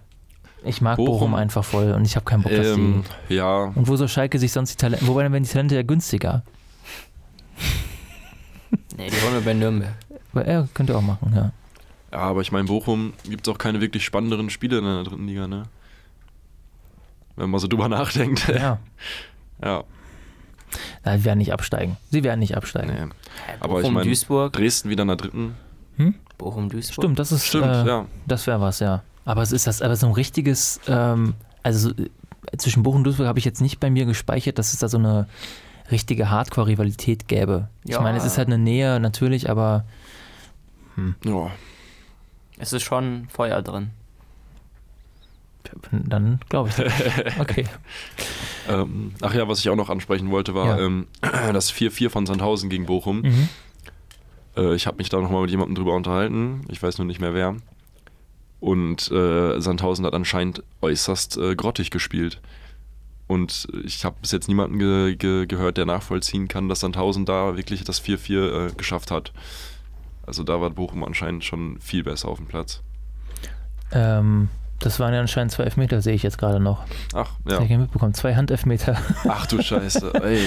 Ich mag Bochum, Bochum einfach voll und ich habe keinen Bock, dass ähm, die. Ja. Und wo soll Schalke sich sonst die Talente. Wobei dann werden die Talente ja günstiger. Nee, die wollen wir bei Nürnberg. Aber er könnte auch machen, ja. Ja, aber ich meine, Bochum gibt es auch keine wirklich spannenderen Spiele in der dritten Liga, ne? Wenn man so drüber nachdenkt. Ja. ja. Na, sie werden nicht absteigen. Sie werden nicht absteigen. Nee. Aber ich meine, Dresden wieder in der dritten. Hm? Bochum, Duisburg. Stimmt, das ist. Stimmt, äh, ja. Das wäre was, ja. Aber es ist das, aber so ein richtiges, ähm, also zwischen Bochum und Duisburg habe ich jetzt nicht bei mir gespeichert, dass es da so eine richtige Hardcore-Rivalität gäbe. Ich Ja. meine, es ist halt eine Nähe natürlich, aber Ja. Es ist schon Feuer drin. dann glaube ich das. Okay. Ähm, ach ja, was ich auch noch ansprechen wollte, war Ja. ähm, das 4-4 von Sandhausen gegen Bochum. Mhm. Äh, ich habe mich da nochmal mit jemandem drüber unterhalten. Ich weiß nur nicht mehr wer. Und äh, Sandhausen hat anscheinend äußerst äh, grottig gespielt. Und ich habe bis jetzt niemanden ge ge gehört, der nachvollziehen kann, dass Sandhausen da wirklich das 4-4 äh, geschafft hat. Also da war Bochum anscheinend schon viel besser auf dem Platz. Ähm, das waren ja anscheinend zwei Elfmeter, sehe ich jetzt gerade noch. Ach, Das ja. habe ich nicht mitbekommen. Zwei Handelfmeter. Ach du Scheiße. Ey.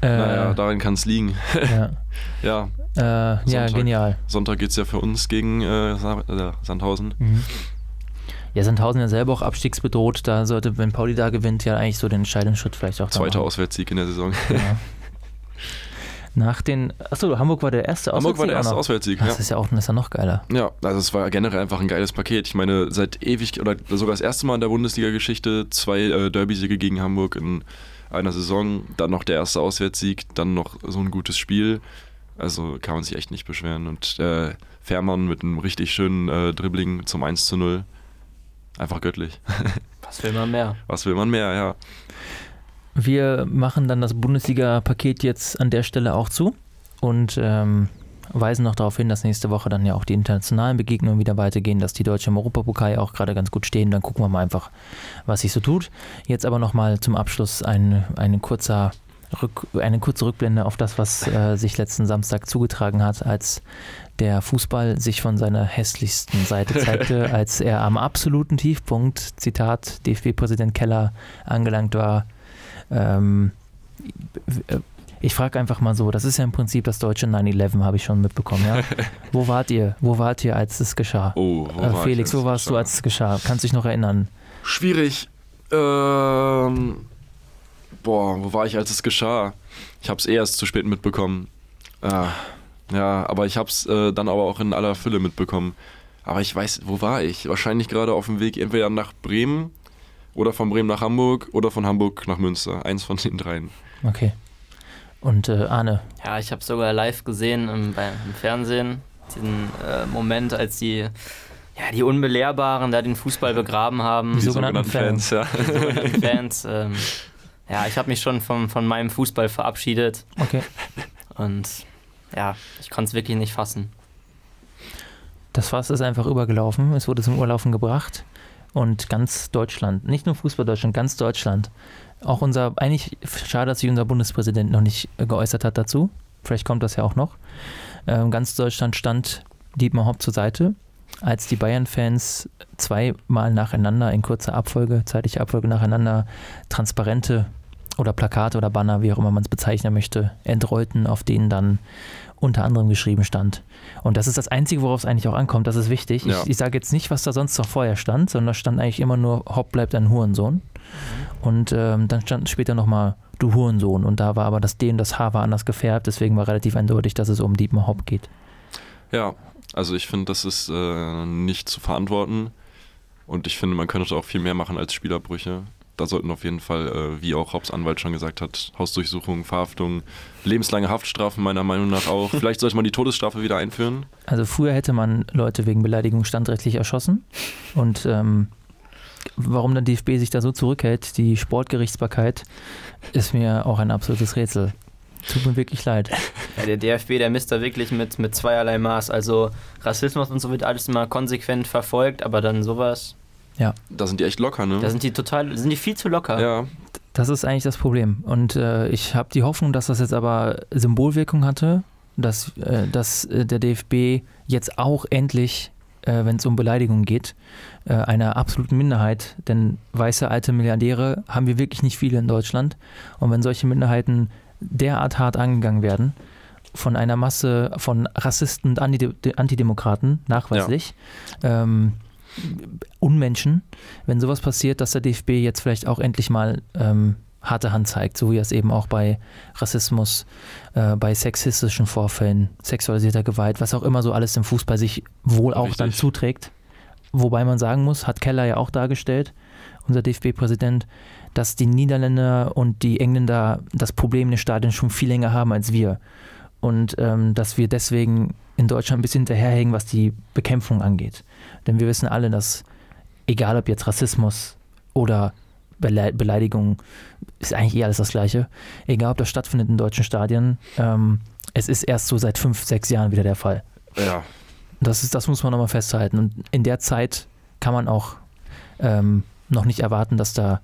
Äh, Naja, daran kann es liegen. ja, Ja, äh, ja Sonntag. genial. Sonntag geht es ja für uns gegen äh, äh, Sandhausen. Mhm. Ja, Sandhausen ja selber auch abstiegsbedroht. Da sollte, wenn Pauli da gewinnt, ja eigentlich so den entscheidenden Schritt vielleicht auch Zweiter. Auswärtssieg in der Saison. Ja. Nach den, achso, Hamburg war der erste Hamburg war der erste Auswärtssieg Auswärtssieg. noch. Ja. Das ist ja auch das ist ja noch geiler. Ja, also es war generell einfach ein geiles Paket. Ich meine, seit ewig oder sogar das erste Mal in der Bundesliga-Geschichte zwei äh, Derby-Siege gegen Hamburg in einer Saison, dann noch der erste Auswärtssieg, dann noch so ein gutes Spiel. Also kann man sich echt nicht beschweren. Und äh, Fährmann mit einem richtig schönen äh, Dribbling zum 1 zu 0. Einfach göttlich. Was will man mehr? Was will man mehr, ja. Wir machen dann das Bundesliga-Paket jetzt an der Stelle auch zu und ähm, weisen noch darauf hin, dass nächste Woche dann ja auch die internationalen Begegnungen wieder weitergehen, dass die Deutsche im Europapokal ja auch gerade ganz gut stehen. Dann gucken wir mal einfach, was sich so tut. Jetzt aber nochmal zum Abschluss ein, ein kurzer eine kurze Rückblende auf das, was äh, sich letzten Samstag zugetragen hat, als der Fußball sich von seiner hässlichsten Seite zeigte, als er am absoluten Tiefpunkt, Zitat DFB-Präsident Keller, angelangt war. Ähm, ich frage einfach mal so, das ist ja im Prinzip das deutsche 9-11, habe ich schon mitbekommen, ja? Wo wart ihr? Wo wart ihr, als es geschah? Oh, wo äh, Felix, wo warst du, als es geschah? Kannst du dich noch erinnern? Schwierig. Ähm, boah, wo war ich, als es geschah? Ich habe es eh erst zu spät mitbekommen. Ah, ja, aber ich habe es äh, dann aber auch in aller Fülle mitbekommen. Aber ich weiß, wo war ich? Wahrscheinlich gerade auf dem Weg entweder nach Bremen oder von Bremen nach Hamburg oder von Hamburg nach Münster. Eins von den dreien. Okay. Und äh, Arne, Ja, ich habe sogar live gesehen im, beim, im Fernsehen diesen äh, Moment, als die, ja, die Unbelehrbaren da den Fußball begraben haben. Die sogenannten Fans, ja. die sogenannten Fans. Ähm, ja, ich habe mich schon vom, von meinem Fußball verabschiedet okay. und ja, ich konnte es wirklich nicht fassen. Das Fass ist einfach übergelaufen. Es wurde zum Urlaufen gebracht. Und ganz Deutschland, nicht nur Fußball Deutschland, ganz Deutschland. Auch unser, eigentlich schade, dass sich unser Bundespräsident noch nicht geäußert hat dazu. Vielleicht kommt das ja auch noch. Ähm, ganz Deutschland stand Dietmar Hopp zur Seite, als die Bayern-Fans zweimal nacheinander in kurzer Abfolge, zeitlicher Abfolge nacheinander Transparente oder Plakate oder Banner, wie auch immer man es bezeichnen möchte, entrollten, auf denen dann unter anderem geschrieben stand. Und das ist das Einzige, worauf es eigentlich auch ankommt. Das ist wichtig. Ja. Ich, ich sage jetzt nicht, was da sonst noch vorher stand, sondern da stand eigentlich immer nur, Hopp bleibt ein Hurensohn. Und ähm, dann stand später nochmal, du Hurensohn. Und da war aber das D und das H war anders gefärbt. Deswegen war relativ eindeutig, dass es um Dietmar Hopp geht. Ja, also ich finde, das ist äh, nicht zu verantworten. Und ich finde, man könnte auch viel mehr machen als Spielerbrüche. Da sollten auf jeden Fall, äh, wie auch Hopps Anwalt schon gesagt hat, Hausdurchsuchung, Verhaftung, lebenslange Haftstrafen meiner Meinung nach auch. Vielleicht sollte man die Todesstrafe wieder einführen. Also früher hätte man Leute wegen Beleidigung standrechtlich erschossen. Und ähm, warum der DFB sich da so zurückhält, die Sportgerichtsbarkeit, ist mir auch ein absolutes Rätsel. Tut mir wirklich leid. Ja, der DFB, der misst da wirklich mit, mit zweierlei Maß. Also Rassismus und so wird alles immer konsequent verfolgt, aber dann sowas, Da sind die echt locker, ne? da sind die total, sind die viel zu locker. ja, Das ist eigentlich das Problem. Und äh, ich habe die Hoffnung, dass das jetzt aber Symbolwirkung hatte, dass, äh, dass äh, der DFB jetzt auch endlich, äh, wenn es um Beleidigungen geht, äh, einer absoluten Minderheit, denn weiße alte Milliardäre haben wir wirklich nicht viele in Deutschland. Und wenn solche Minderheiten derart hart angegangen werden, von einer Masse von Rassisten und Antide Antidemokraten, nachweislich, ähm, Unmenschen, wenn sowas passiert, dass der DFB jetzt vielleicht auch endlich mal ähm, harte Hand zeigt, so wie er es eben auch bei Rassismus, äh, bei sexistischen Vorfällen, sexualisierter Gewalt, was auch immer so alles im Fußball sich wohl auch dann Richtig. zuträgt. Wobei man sagen muss, hat Keller ja auch dargestellt, unser DFB-Präsident, dass die Niederländer und die Engländer das Problem in den Stadien schon viel länger haben als wir. Und ähm, dass wir deswegen in Deutschland ein bisschen hinterherhängen, was die Bekämpfung angeht. Denn wir wissen alle, dass egal ob jetzt Rassismus oder Bele Beleidigung, ist eigentlich eh alles das Gleiche. Egal ob das stattfindet in deutschen Stadien, ähm, es ist erst so seit fünf, sechs Jahren wieder der Fall. Ja. Das, ist, das muss man nochmal festhalten. Und in der Zeit kann man auch ähm, noch nicht erwarten, dass da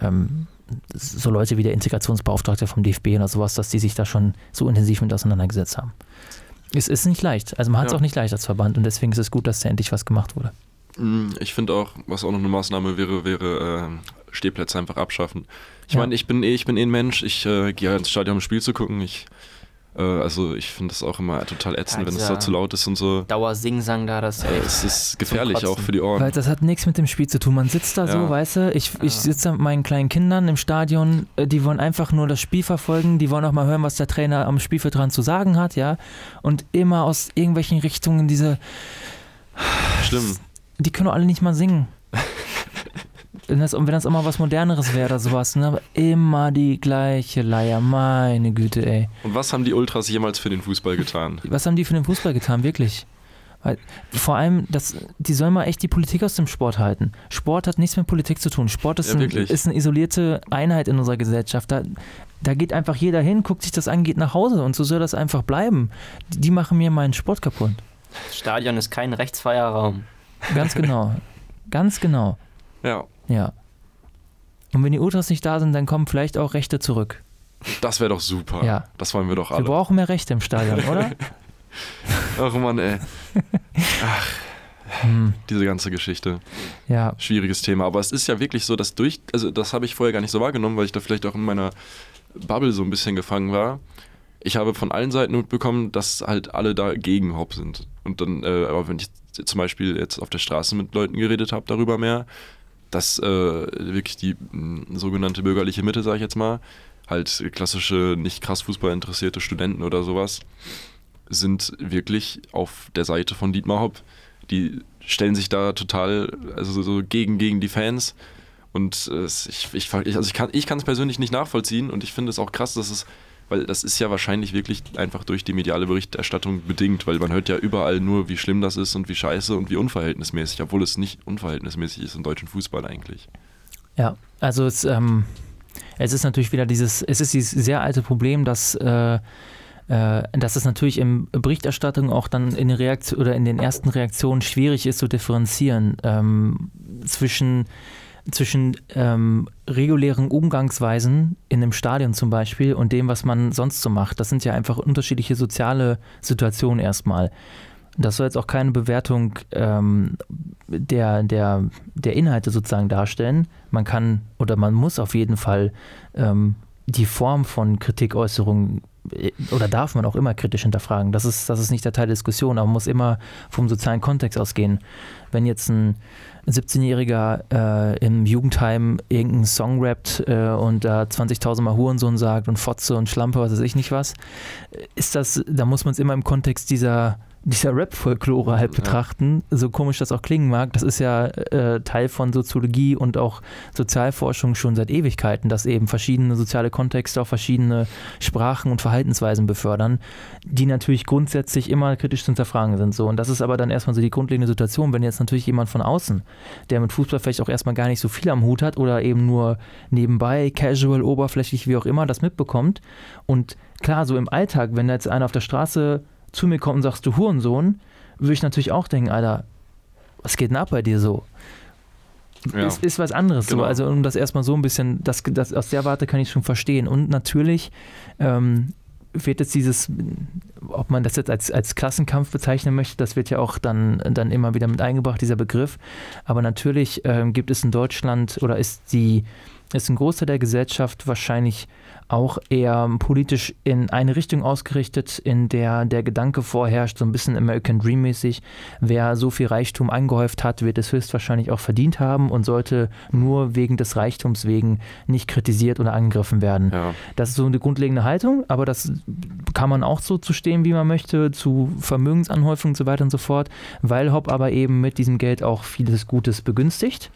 ähm, so Leute wie der Integrationsbeauftragte vom DFB oder sowas, dass die sich da schon so intensiv mit auseinandergesetzt haben. Es ist nicht leicht. Also man hat es Ja. auch nicht leicht als Verband und deswegen ist es gut, dass da endlich was gemacht wurde. Mm, Ich finde auch, was auch noch eine Maßnahme wäre, wäre äh, Stehplätze einfach abschaffen. Ich Ja. meine, ich bin eh, ich bin eh ein Mensch, ich äh, gehe ins Stadion, um ein Spiel zu gucken. Ich, also ich finde das auch immer total ätzend, Ja, wenn es da zu laut ist und so. Dauer-Singsang da, das Ey, es ist gefährlich auch für die Ohren. Weil das hat nichts mit dem Spiel zu tun. Man sitzt da so, Ja. weißt du, ich, ich sitze da mit meinen kleinen Kindern im Stadion, äh, die wollen einfach nur das Spiel verfolgen, die wollen auch mal hören, was der Trainer am Spielfeld dran zu sagen hat, ja. Und immer aus irgendwelchen Richtungen diese, Schlimm. die können doch alle nicht mal singen. Wenn das, und wenn das immer was Moderneres wäre oder sowas, ne? aber immer die gleiche Leier, meine Güte, ey. Und was haben die Ultras jemals für den Fußball getan? Was haben die für den Fußball getan, wirklich? Weil, vor allem, das, die sollen mal echt die Politik aus dem Sport halten. Sport hat nichts mit Politik zu tun. Sport ist, Ja, ein, ist eine isolierte Einheit in unserer Gesellschaft. Da, da geht einfach jeder hin, guckt sich das an, geht nach Hause und so soll das einfach bleiben. Die, die machen mir meinen Sport kaputt. Das Stadion ist kein rechtsfreier Raum. Ganz genau. Ganz genau. Ja, Ja. Und wenn die Ultras nicht da sind, dann kommen vielleicht auch Rechte zurück. das wäre doch super. Ja. Das wollen wir doch Wir alle. brauchen mehr Rechte im Stadion, oder? Ach Mann, ey. Hm, Diese ganze Geschichte. ja. Schwieriges Thema. Aber es ist ja wirklich so, dass durch, also das habe ich vorher gar nicht so wahrgenommen, weil ich da vielleicht auch in meiner Bubble so ein bisschen gefangen war. Ich habe von allen Seiten mitbekommen, dass halt alle da gegen Hop sind. Und dann, äh, aber wenn ich zum Beispiel jetzt auf der Straße mit Leuten geredet habe darüber mehr, dass äh, wirklich die mh, sogenannte bürgerliche Mitte, sage ich jetzt mal, halt klassische, nicht krass Fußball interessierte Studenten oder sowas, sind wirklich auf der Seite von Dietmar Hopp. Die stellen sich da total, also so- gegen, gegen die Fans. Und äh, ich, ich, also ich kann es persönlich nicht nachvollziehen und ich finde es auch krass, dass es, weil das ist ja wahrscheinlich wirklich einfach durch die mediale Berichterstattung bedingt, weil man hört ja überall nur, wie schlimm das ist und wie scheiße und wie unverhältnismäßig, obwohl es nicht unverhältnismäßig ist im deutschen Fußball eigentlich. Ja, also es, ähm, es ist natürlich wieder dieses, es ist dieses sehr alte Problem, dass, äh, äh, dass es natürlich in Berichterstattung auch dann in den Reaktion oder in den ersten Reaktionen schwierig ist zu differenzieren ähm, zwischen zwischen ähm, regulären Umgangsweisen in einem Stadion zum Beispiel und dem, was man sonst so macht. Das sind ja einfach unterschiedliche soziale Situationen erstmal. Das soll jetzt auch keine Bewertung ähm, der, der, der Inhalte sozusagen darstellen. Man kann oder man muss auf jeden Fall ähm, die Form von Kritikäußerungen äh, oder darf man auch immer kritisch hinterfragen. Das ist, das ist nicht der Teil der Diskussion, aber man muss immer vom sozialen Kontext ausgehen. Wenn jetzt ein 17-Jähriger äh, im Jugendheim irgendeinen Song rappt äh, und da 20.000 Mal Hurensohn sagt und Fotze und Schlampe, was weiß ich nicht was, ist das, da muss man es immer im Kontext dieser dieser Rap-Folklore halt Ja. betrachten, so komisch das auch klingen mag, das ist ja äh, Teil von Soziologie und auch Sozialforschung schon seit Ewigkeiten, dass eben verschiedene soziale Kontexte auch verschiedene Sprachen und Verhaltensweisen befördern, die natürlich grundsätzlich immer kritisch zu hinterfragen sind. So. Und das ist aber dann erstmal so die grundlegende Situation, wenn jetzt natürlich jemand von außen, der mit Fußball vielleicht auch erstmal gar nicht so viel am Hut hat oder eben nur nebenbei, casual, oberflächlich, wie auch immer, das mitbekommt. Und klar, so im Alltag, wenn da jetzt einer auf der Straße zu mir kommt und sagst, du Hurensohn, würde ich natürlich auch denken, Alter, was geht denn ab bei dir so? Ja. Ist, ist was anderes. Genau. So. Also um das erstmal so ein bisschen, das, das, aus der Warte kann ich schon verstehen. Und natürlich ähm, wird jetzt dieses, ob man das jetzt als, als Klassenkampf bezeichnen möchte, das wird ja auch dann, dann immer wieder mit eingebracht, dieser Begriff. Aber natürlich ähm, gibt es in Deutschland oder ist die ist ein Großteil der Gesellschaft wahrscheinlich auch eher politisch in eine Richtung ausgerichtet, in der der Gedanke vorherrscht, so ein bisschen American Dream mäßig, wer so viel Reichtum angehäuft hat, wird es höchstwahrscheinlich auch verdient haben und sollte nur wegen des Reichtums wegen nicht kritisiert oder angegriffen werden. Ja. Das ist so eine grundlegende Haltung, aber das kann man auch so zu stehen, wie man möchte, zu Vermögensanhäufung und so weiter und so fort, weil Hopp aber eben mit diesem Geld auch vieles Gutes begünstigt.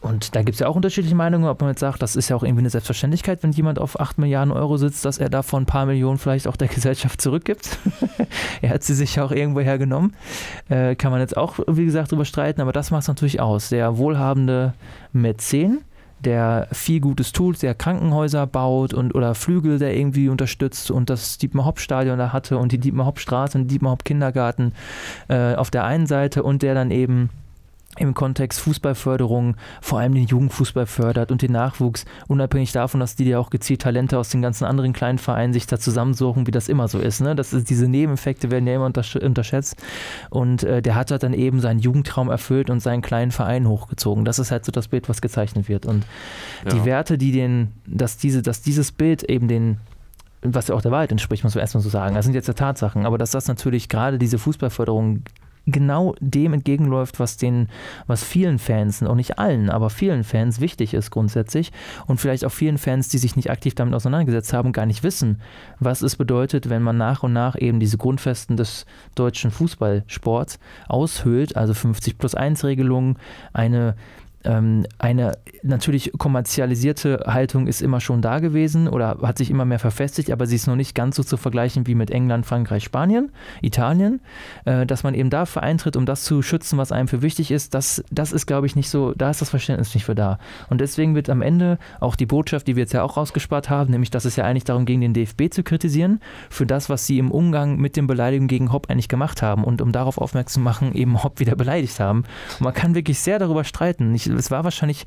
Und da gibt es ja auch unterschiedliche Meinungen, ob man jetzt sagt, das ist ja auch irgendwie eine Selbstverständlichkeit, wenn jemand auf 8 Milliarden Euro sitzt, dass er davon ein paar Millionen vielleicht auch der Gesellschaft zurückgibt. er hat sie sich ja auch irgendwo hergenommen. Äh, kann man jetzt auch, wie gesagt, drüber streiten, aber das macht es natürlich aus. Der wohlhabende Mäzen, der viel Gutes tut, der Krankenhäuser baut und oder Flügel, der irgendwie unterstützt und das Dietmar-Hopp-Stadion da hatte und die Dietmar-Hopp-Straße und Dietmar-Hopp-Kindergarten äh, auf der einen Seite und der dann eben im Kontext Fußballförderung vor allem den Jugendfußball fördert und den Nachwuchs, unabhängig davon, dass die ja auch gezielt Talente aus den ganzen anderen kleinen Vereinen sich da zusammensuchen, wie das immer so ist. Ne? Das ist diese Nebeneffekte werden ja immer unterschätzt. Und äh, der hat halt dann eben seinen Jugendtraum erfüllt und seinen kleinen Verein hochgezogen. Das ist halt so das Bild, was gezeichnet wird. Und ja. die Werte, die den, dass diese, dass dieses Bild eben den was ja auch der Wahrheit entspricht, muss man erstmal so sagen. Das sind jetzt ja Tatsachen, aber dass das natürlich gerade diese Fußballförderung genau dem entgegenläuft, was den, was vielen Fans, auch nicht allen, aber vielen Fans wichtig ist grundsätzlich und vielleicht auch vielen Fans, die sich nicht aktiv damit auseinandergesetzt haben, gar nicht wissen, was es bedeutet, wenn man nach und nach eben diese Grundfesten des deutschen Fußballsports aushöhlt, also 50 plus 1 Regelungen, eine eine natürlich kommerzialisierte Haltung ist immer schon da gewesen oder hat sich immer mehr verfestigt, aber sie ist noch nicht ganz so zu vergleichen wie mit England, Frankreich, Spanien, Italien. Äh, dass man eben dafür eintritt, um das zu schützen, was einem für wichtig ist, das, das ist, glaube ich, nicht so, da ist das Verständnis nicht für da. Und deswegen wird am Ende auch die Botschaft, die wir jetzt ja auch rausgespart haben, nämlich, dass es ja eigentlich darum ging, den DFB zu kritisieren, für das, was sie im Umgang mit den Beleidigungen gegen Hopp eigentlich gemacht haben und um darauf aufmerksam zu machen, eben Hopp wieder beleidigt haben. Und man kann wirklich sehr darüber streiten. Ich, es war wahrscheinlich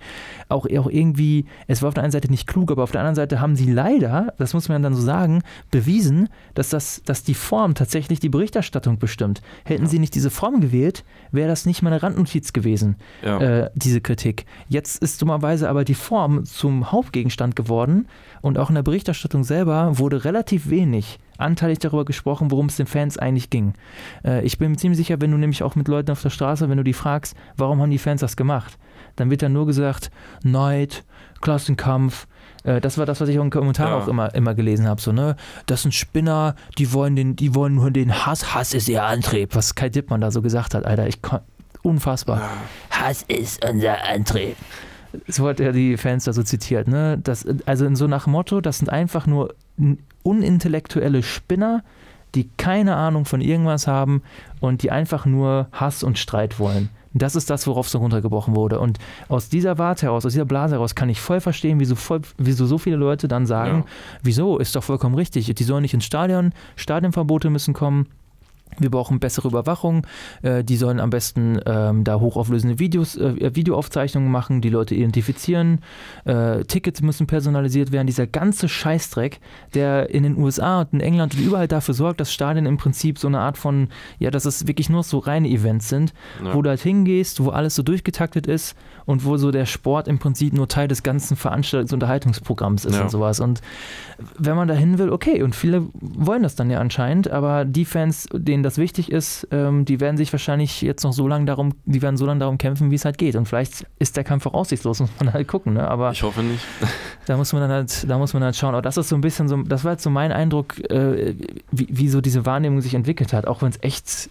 auch, auch irgendwie, es war auf der einen Seite nicht klug, aber auf der anderen Seite haben sie leider, das muss man dann so sagen, bewiesen, dass, das, dass die Form tatsächlich die Berichterstattung bestimmt. Hätten ja. sie nicht diese Form gewählt, wäre das nicht mal eine Randnotiz gewesen, ja. äh, diese Kritik. Jetzt ist dummerweise aber die Form zum Hauptgegenstand geworden und auch in der Berichterstattung selber wurde relativ wenig anteilig darüber gesprochen, worum es den Fans eigentlich ging. Äh, ich bin mir ziemlich sicher, wenn du nämlich auch mit Leuten auf der Straße, wenn du die fragst, warum haben die Fans das gemacht, dann wird dann nur gesagt, Neid, Klassenkampf. Äh, das war das, was ich auch in Kommentaren ja. auch immer, immer gelesen habe. So, ne? Das sind Spinner, die wollen, den, die wollen nur den Hass. Hass ist ihr Antrieb, was Kai Dippmann da so gesagt hat, Alter. Ich unfassbar. Ja. Hass ist unser Antrieb. So hat er die Fans da so zitiert. Ne? Das, also in so nach Motto, das sind einfach nur unintellektuelle Spinner, die keine Ahnung von irgendwas haben und die einfach nur Hass und Streit wollen. Das ist das, worauf so runtergebrochen wurde. Und aus dieser Warte heraus, aus dieser Blase heraus, kann ich voll verstehen, wieso, voll, wieso so viele Leute dann sagen, ja. wieso, ist doch vollkommen richtig, die sollen nicht ins Stadion, Stadionverbote müssen kommen, wir brauchen bessere Überwachung. Äh, die sollen am besten ähm, da hochauflösende Videos, äh, Videoaufzeichnungen machen, die Leute identifizieren. Äh, Tickets müssen personalisiert werden. Dieser ganze Scheißdreck, der in den USA und in England und überall dafür sorgt, dass Stadien im Prinzip so eine Art von, ja, dass es wirklich nur so reine Events sind, ja. wo du halt hingehst, wo alles so durchgetaktet ist und wo so der Sport im Prinzip nur Teil des ganzen Veranstaltungs- und Unterhaltungsprogramms ist ja. und sowas. Und wenn man da hin will, okay, und viele wollen das dann ja anscheinend, aber die Fans, denen das wichtig ist, ähm, die werden sich wahrscheinlich jetzt noch so lange darum, die werden so lange darum kämpfen, wie es halt geht. Und vielleicht ist der Kampf auch aussichtslos, muss man halt gucken. Ne? Aber ich hoffe nicht. da muss man dann halt, da muss man halt schauen. Aber das ist so ein bisschen so, das war jetzt so mein Eindruck, äh, wie, wie so diese Wahrnehmung sich entwickelt hat, auch wenn es echt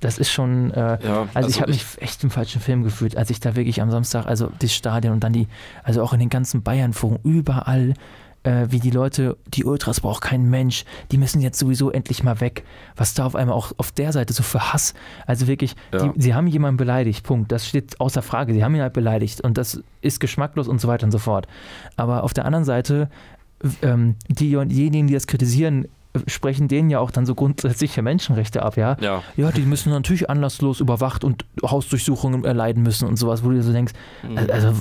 das ist schon, äh, ja, also, also, ich habe mich echt im falschen Film gefühlt, als ich da wirklich am Samstag, also das Stadion und dann die, also auch in den ganzen Bayern-Foren, überall, äh, wie die Leute, die Ultras braucht kein Mensch, die müssen jetzt sowieso endlich mal weg. Was da auf einmal auch auf der Seite so für Hass, also wirklich, ja. die, sie haben jemanden beleidigt, Punkt. Das steht außer Frage, sie haben ihn halt beleidigt und das ist geschmacklos und so weiter und so fort. Aber auf der anderen Seite, ähm, diejenigen, die das kritisieren, sprechen denen ja auch dann so grundsätzliche Menschenrechte ab, ja? Ja. Ja, die müssen natürlich anlasslos überwacht und Hausdurchsuchungen erleiden müssen und sowas, wo du dir so denkst, mhm. also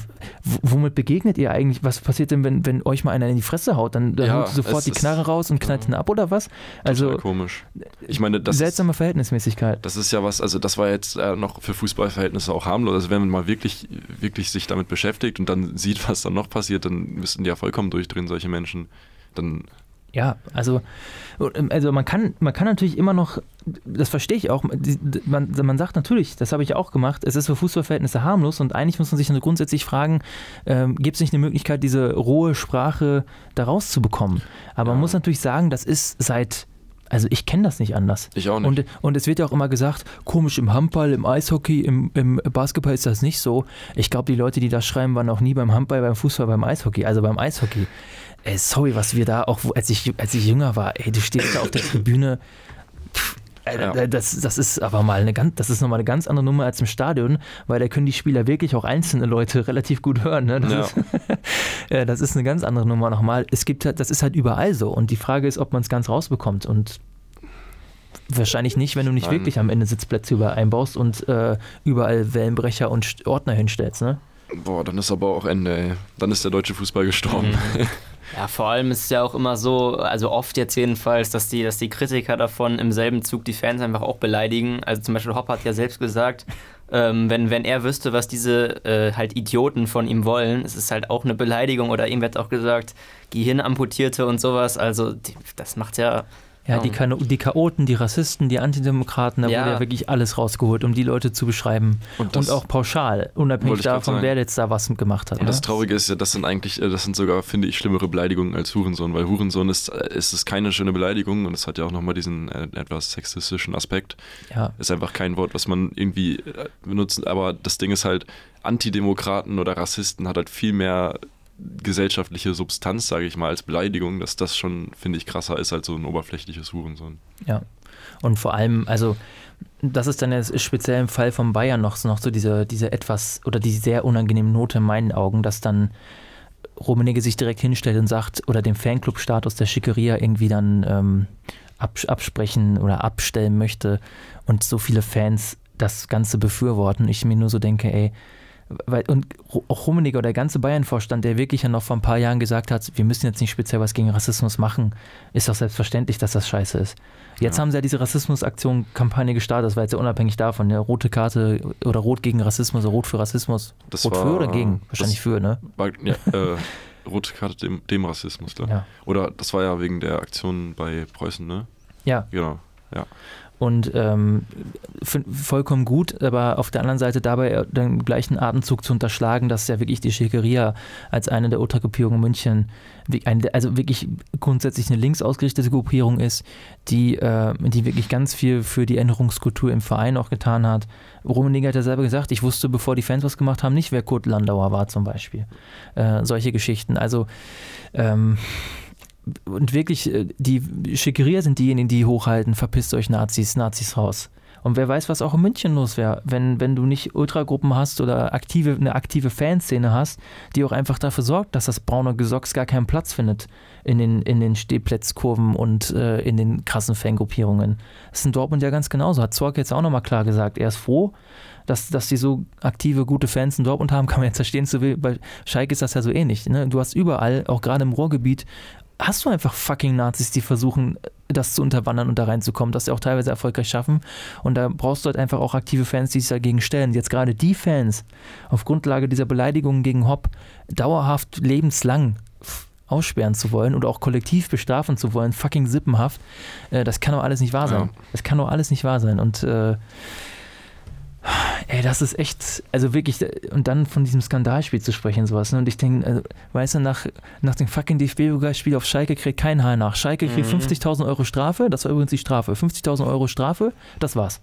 womit begegnet ihr eigentlich? Was passiert denn, wenn, wenn euch mal einer in die Fresse haut? Dann, dann ja, holt sofort die Knarre raus und knallt ihn ab oder was? Also komisch. Ich meine, das seltsame ist, Verhältnismäßigkeit. Das ist ja was, also das war jetzt äh, noch für Fußballverhältnisse auch harmlos. Also wenn man mal wirklich, wirklich sich damit beschäftigt und dann sieht, was dann noch passiert, dann müssten die ja vollkommen durchdrehen, solche Menschen. Dann ja, also, also man kann, man kann natürlich immer noch, das verstehe ich auch, man, man sagt natürlich, das habe ich auch gemacht, es ist für Fußballverhältnisse harmlos und eigentlich muss man sich grundsätzlich fragen, ähm, gibt es nicht eine Möglichkeit, diese rohe Sprache da rauszubekommen? Aber ja. man muss natürlich sagen, das ist seit Also ich kenne das nicht anders. Ich auch nicht. Und, und es wird ja auch immer gesagt, komisch im Handball, im Eishockey, im, im Basketball ist das nicht so. Ich glaube, die Leute, die das schreiben, waren auch nie beim Handball, beim Fußball, beim Eishockey. Also beim Eishockey. Ey, sorry, was wir da auch, als ich, als ich jünger war, ey, du stehst da auf der Tribüne. Pff, Ja. das, das ist aber mal eine ganz, das ist nochmal eine ganz andere Nummer als im Stadion, weil da können die Spieler wirklich auch einzelne Leute relativ gut hören. Ne? Das, Ja. ist, äh, das ist eine ganz andere Nummer nochmal. Es gibt halt, das ist halt überall so. Und die Frage ist, ob man es ganz rausbekommt. Und wahrscheinlich nicht, wenn du nicht wirklich am Ende Sitzplätze überall einbaust und äh, überall Wellenbrecher und Ordner hinstellst. Ne? Boah, dann ist aber auch Ende, ey. Dann ist der deutsche Fußball gestorben. Ja, vor allem ist es ja auch immer so, also oft jetzt jedenfalls, dass die, dass die Kritiker davon im selben Zug die Fans einfach auch beleidigen. Also zum Beispiel Hopp hat ja selbst gesagt, ähm, wenn, wenn er wüsste, was diese äh, halt Idioten von ihm wollen, es ist halt auch eine Beleidigung oder ihm wird auch gesagt, Gehirnamputierte und sowas. Also die, das macht ja. Ja, die, Kano die Chaoten, die Rassisten, die Antidemokraten, da Ja. wurde ja wirklich alles rausgeholt, um die Leute zu beschreiben. Und, Und, auch pauschal, unabhängig davon, sagen. wer jetzt da was gemacht hat. Und ne? das Traurige ist ja, das sind eigentlich, äh, das sind sogar, finde ich, schlimmere Beleidigungen als Hurensohn, weil Hurensohn ist, äh, ist es keine schöne Beleidigung und es hat ja auch nochmal diesen äh, etwas sexistischen Aspekt. ja. Ist einfach kein Wort, was man irgendwie benutzt, aber das Ding ist halt, Antidemokraten oder Rassisten hat halt viel mehr gesellschaftliche Substanz, sage ich mal, als Beleidigung, dass das schon, finde ich, krasser ist als so ein oberflächliches Hurensohn. Ja. Und vor allem, also, das ist dann jetzt speziell im Fall von Bayern noch, noch so diese, diese etwas oder die sehr unangenehme Note in meinen Augen, dass dann Rummenigge sich direkt hinstellt und sagt oder den Fanclub-Status der Schickeria irgendwie dann ähm, abs absprechen oder abstellen möchte und so viele Fans das Ganze befürworten. Ich mir nur so denke, ey, weil, und auch Rummenigge oder der ganze Bayern-Vorstand, der wirklich ja noch vor ein paar Jahren gesagt hat, wir müssen jetzt nicht speziell was gegen Rassismus machen, ist doch selbstverständlich, dass das scheiße ist. Jetzt Ja. haben sie ja diese Rassismusaktion-Kampagne gestartet, das war jetzt ja unabhängig davon, ne? rote Karte oder rot gegen Rassismus oder rot für Rassismus. Das rot war- für oder gegen? Wahrscheinlich für, ne? War, ja, äh, rote Karte dem, dem Rassismus, klar. Ja. Oder das war ja wegen der Aktion bei Preußen, ne? Ja, Genau. Und ähm, vollkommen gut, aber auf der anderen Seite dabei den gleichen Atemzug zu unterschlagen, dass ja wirklich die Schickeria als eine der Ultragruppierungen München, also wirklich grundsätzlich eine links ausgerichtete Gruppierung ist, die, äh, die wirklich ganz viel für die Änderungskultur im Verein auch getan hat. Rummenigge hat ja selber gesagt, ich wusste, bevor die Fans was gemacht haben, nicht, wer Kurt Landauer war zum Beispiel. Äh, solche Geschichten. Also ähm, und wirklich, äh, die Schickeria sind diejenigen, die hochhalten, verpisst euch Nazis, Nazis raus. Und wer weiß, was auch in München los wäre, wenn, wenn du nicht Ultragruppen hast oder aktive, eine aktive Fanszene hast, die auch einfach dafür sorgt, dass das braune Gesocks gar keinen Platz findet in den, in den Stehplätzkurven und äh, in den krassen Fangruppierungen. Das ist in Dortmund ja ganz genauso. Hat Zorc jetzt auch nochmal klar gesagt. Er ist froh, dass, dass die so aktive, gute Fans in Dortmund haben, kann man jetzt verstehen. So wie Schalke ist das ja so ähnlich. Ne? Du hast überall, auch gerade im Ruhrgebiet, hast du einfach fucking Nazis, die versuchen, das zu unterwandern und da reinzukommen, das sie auch teilweise erfolgreich schaffen. Und da brauchst du halt einfach auch aktive Fans, die sich dagegen stellen. Jetzt gerade die Fans auf Grundlage dieser Beleidigungen gegen Hopp dauerhaft lebenslang aussperren zu wollen oder auch kollektiv bestrafen zu wollen, fucking sippenhaft, äh, das kann doch alles nicht wahr sein. Ja. Das kann doch alles nicht wahr sein. Und äh, ey, das ist echt, also wirklich, und dann von diesem Skandalspiel zu sprechen, sowas. Ne? Und ich denke, also, weißt du, nach, nach dem fucking DFB-Pokalspiel auf Schalke kriegt kein Haar nach. Schalke kriegt Mhm. 50.000 Euro Strafe, das war übrigens die Strafe. 50.000 Euro Strafe, das war's.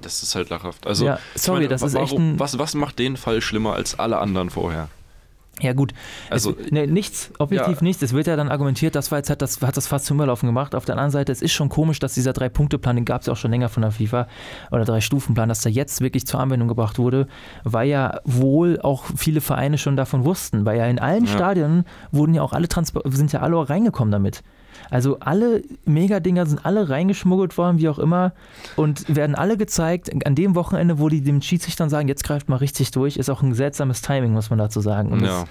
Das ist halt lachhaft. Also, ja, sorry, meine, das ist warum, echt ein. was, was macht den Fall schlimmer als alle anderen vorher? Ja, gut. Also, es, nee, nichts, objektiv Ja. nichts. Es wird ja dann argumentiert, das war jetzt hat das, hat das fast zum Überlaufen gemacht. Auf der anderen Seite, es ist schon komisch, dass dieser Drei-Punkte-Plan, den gab es ja auch schon länger von der FIFA, oder Drei-Stufen-Plan, dass der jetzt wirklich zur Anwendung gebracht wurde, weil ja wohl auch viele Vereine schon davon wussten, weil ja in allen Ja. Stadien wurden ja auch alle Transpa sind ja alle auch reingekommen damit. Also alle Megadinger sind alle reingeschmuggelt worden, wie auch immer, und werden alle gezeigt. An dem Wochenende, wo die dem Schiedsrichtern sagen, jetzt greift mal richtig durch, ist auch ein seltsames Timing, muss man dazu sagen. Und ja. das,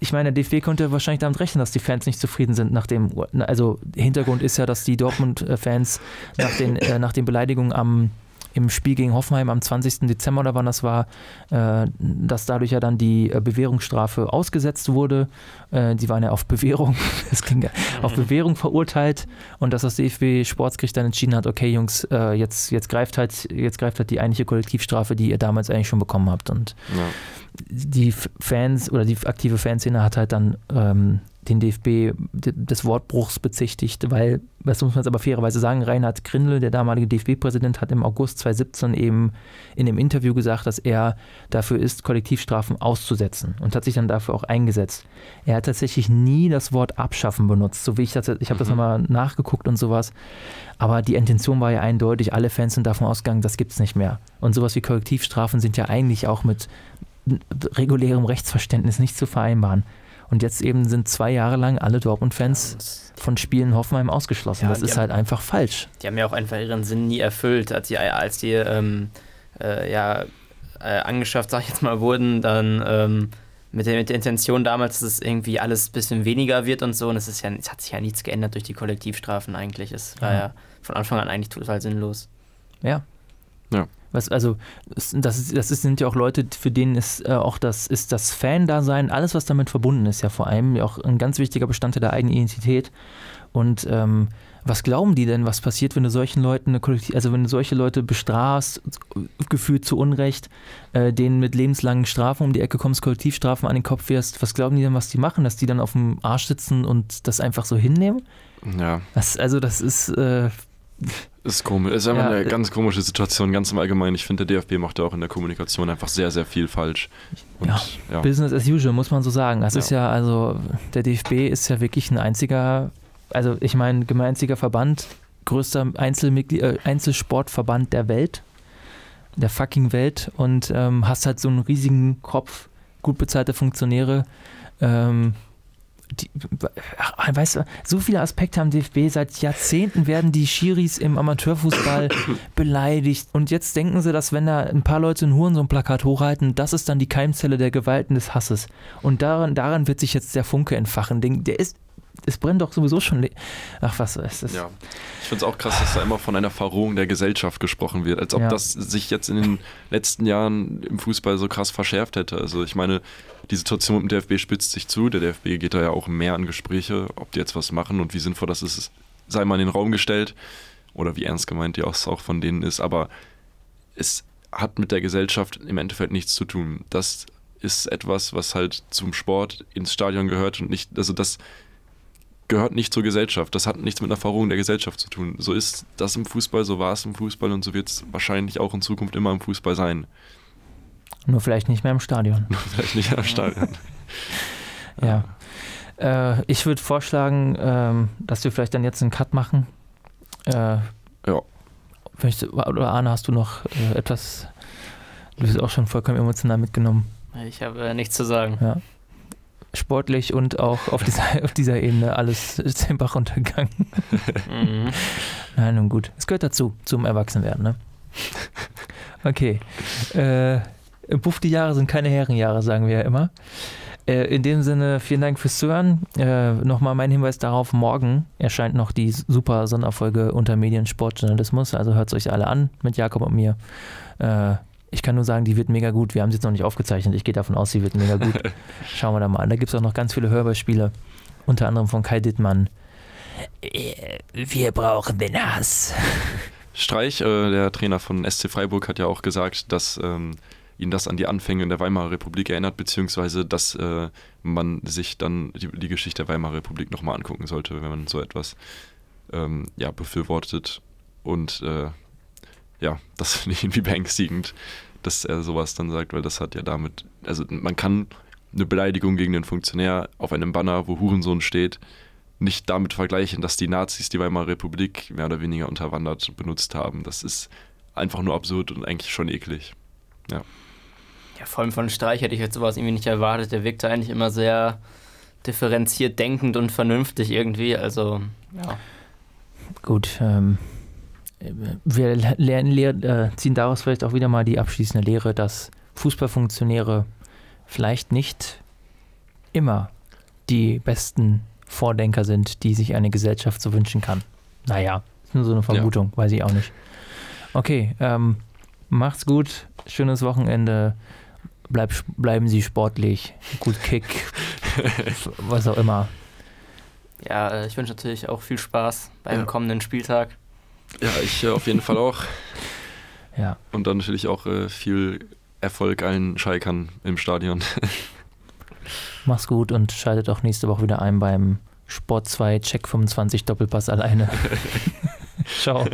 ich meine, der DFB konnte wahrscheinlich damit rechnen, dass die Fans nicht zufrieden sind nach dem, also Hintergrund ist ja, dass die Dortmund-Fans nach den, äh, nach den Beleidigungen am im Spiel gegen Hoffenheim am 20. Dezember oder wann das war, äh, dass dadurch ja dann die äh, Bewährungsstrafe ausgesetzt wurde. Äh, die waren ja auf Bewährung, das ging ja, auf Bewährung verurteilt und dass das DFB-Sportsgericht dann entschieden hat, okay Jungs, äh, jetzt, jetzt greift halt, jetzt greift halt die eigentliche Kollektivstrafe, die ihr damals eigentlich schon bekommen habt. Und ja. die Fans oder die aktive Fanszene hat halt dann ähm, den DFB des Wortbruchs bezichtigt, weil, das muss man jetzt aber fairerweise sagen, Reinhard Grindel, der damalige DFB-Präsident, hat im August 2017 eben in dem Interview gesagt, dass er dafür ist, Kollektivstrafen auszusetzen und hat sich dann dafür auch eingesetzt. Er hat tatsächlich nie das Wort abschaffen benutzt, so wie ich das, ich habe das mhm. nochmal nachgeguckt und sowas, aber die Intention war ja eindeutig, alle Fans sind davon ausgegangen, das gibt es nicht mehr. Und sowas wie Kollektivstrafen sind ja eigentlich auch mit regulärem Rechtsverständnis nicht zu vereinbaren. Und jetzt eben sind zwei Jahre lang alle Dortmund-Fans von Spielen Hoffenheim ausgeschlossen. Ja, das ist haben, halt einfach falsch. Die haben ja auch einfach ihren Sinn nie erfüllt. Als die, als die ähm, äh, ja, äh, angeschafft, sag ich jetzt mal, wurden, dann ähm, mit, der, mit der Intention damals, dass es irgendwie alles ein bisschen weniger wird und so. Und es, ist ja, es hat sich ja nichts geändert durch die Kollektivstrafen eigentlich. Es war ja, ja von Anfang an eigentlich total sinnlos. Ja. Ja. Was, also, das, ist, das sind ja auch Leute, für denen ist äh, auch das, ist das Fan-Dasein, alles, was damit verbunden ist, ja vor allem auch ein ganz wichtiger Bestandteil der eigenen Identität. Und ähm, was glauben die denn, was passiert, wenn du solchen Leuten eine Kollektiv also wenn du solche Leute bestrafst, gefühlt zu Unrecht, äh, denen mit lebenslangen Strafen um die Ecke kommst, Kollektivstrafen an den Kopf wirst, was glauben die denn, was die machen, dass die dann auf dem Arsch sitzen und das einfach so hinnehmen? Ja. Das, also das ist äh, ist komisch. Ist einfach ja, eine ganz komische Situation, ganz im Allgemeinen. Ich finde, der DFB macht da auch in der Kommunikation einfach sehr, sehr viel falsch. Und, ja, ja. Business as usual, muss man so sagen. Das ist ja, also, der DFB ist ja wirklich ein einziger, also ich meine, gemeinziger Verband, größter Einzelmitglied, äh, Einzelsportverband der Welt, der fucking Welt und ähm, hast halt so einen riesigen Kopf, gut bezahlte Funktionäre, ähm, die, ach, weißt du, so viele Aspekte am DFB. Seit Jahrzehnten werden die Schiris im Amateurfußball beleidigt. Und jetzt denken sie, dass wenn da ein paar Leute in Huren so ein Plakat hochhalten, das ist dann die Keimzelle der Gewalten des Hasses. Und daran, daran wird sich jetzt der Funke entfachen. Der ist es brennt doch sowieso schon. Ach, was ist das? Ja. Ich finde es auch krass, dass da immer von einer Verrohung der Gesellschaft gesprochen wird, als ob ja. das sich jetzt in den letzten Jahren im Fußball so krass verschärft hätte. Also, ich meine, die Situation mit dem DFB spitzt sich zu. Der DFB geht da ja auch mehr an Gespräche, ob die jetzt was machen und wie sinnvoll das ist, sei mal in den Raum gestellt oder wie ernst gemeint die auch von denen ist. Aber es hat mit der Gesellschaft im Endeffekt nichts zu tun. Das ist etwas, was halt zum Sport ins Stadion gehört und nicht, also das gehört nicht zur Gesellschaft. Das hat nichts mit einer Verrohung der Gesellschaft zu tun. So ist das im Fußball, so war es im Fußball und so wird es wahrscheinlich auch in Zukunft immer im Fußball sein. Nur vielleicht nicht mehr im Stadion. Nur vielleicht nicht mehr im Stadion. ja. Äh, ich würde vorschlagen, ähm, dass wir vielleicht dann jetzt einen Cut machen. Äh, ja. Oder Arne, hast du noch äh, etwas? Du bist auch schon vollkommen emotional mitgenommen. Ich habe äh, nichts zu sagen. Ja sportlich und auch auf dieser, auf dieser Ebene alles den Bach runtergegangen. Mhm. Nein, nun gut. Es gehört dazu, zum Erwachsenwerden, ne? Okay. Äh, Buff, Jahre sind keine Herrenjahre, sagen wir ja immer. Äh, in dem Sinne, vielen Dank fürs Zuhören. Äh, Nochmal mein Hinweis darauf, morgen erscheint noch die super Sonderfolge unter Mediensportjournalismus. Also hört es euch alle an mit Jakob und mir. Äh, ich kann nur sagen, die wird mega gut. Wir haben sie jetzt noch nicht aufgezeichnet. Ich gehe davon aus, sie wird mega gut. Schauen wir da mal an. Da gibt es auch noch ganz viele Hörbeispiele. Unter anderem von Kai Dittmann. Äh, wir brauchen den Hass. Streich, äh, der Trainer von SC Freiburg, hat ja auch gesagt, dass ähm, ihn das an die Anfänge in der Weimarer Republik erinnert, beziehungsweise dass äh, man sich dann die, die, Geschichte der Weimarer Republik nochmal angucken sollte, wenn man so etwas ähm, ja, befürwortet. Und äh, ja, das finde ich irgendwie beängstigend, dass er sowas dann sagt, weil das hat ja damit, also man kann eine Beleidigung gegen den Funktionär auf einem Banner, wo Hurensohn steht, nicht damit vergleichen, dass die Nazis die Weimarer Republik mehr oder weniger unterwandert benutzt haben. Das ist einfach nur absurd und eigentlich schon eklig. Ja. Ja, vor allem von Streich hätte ich jetzt sowas irgendwie nicht erwartet. Der wirkte eigentlich immer sehr differenziert denkend und vernünftig irgendwie. Also, ja. Gut, ähm, wir lernen, äh, ziehen daraus vielleicht auch wieder mal die abschließende Lehre, dass Fußballfunktionäre vielleicht nicht immer die besten Vordenker sind, die sich eine Gesellschaft so wünschen kann. Naja, ist nur so eine Vermutung, ja. weiß ich auch nicht. Okay, ähm, macht's gut, schönes Wochenende, Bleib, bleiben Sie sportlich, gut Kick, was auch immer. Ja, äh, ich wünsche natürlich auch viel Spaß beim ja. kommenden Spieltag. Ja, ich äh, auf jeden Fall auch. Ja. Und dann natürlich auch äh, viel Erfolg allen Schalkern im Stadion. Mach's gut und schaltet auch nächste Woche wieder ein beim Sport 2 Check 25 Doppelpass alleine. Ciao.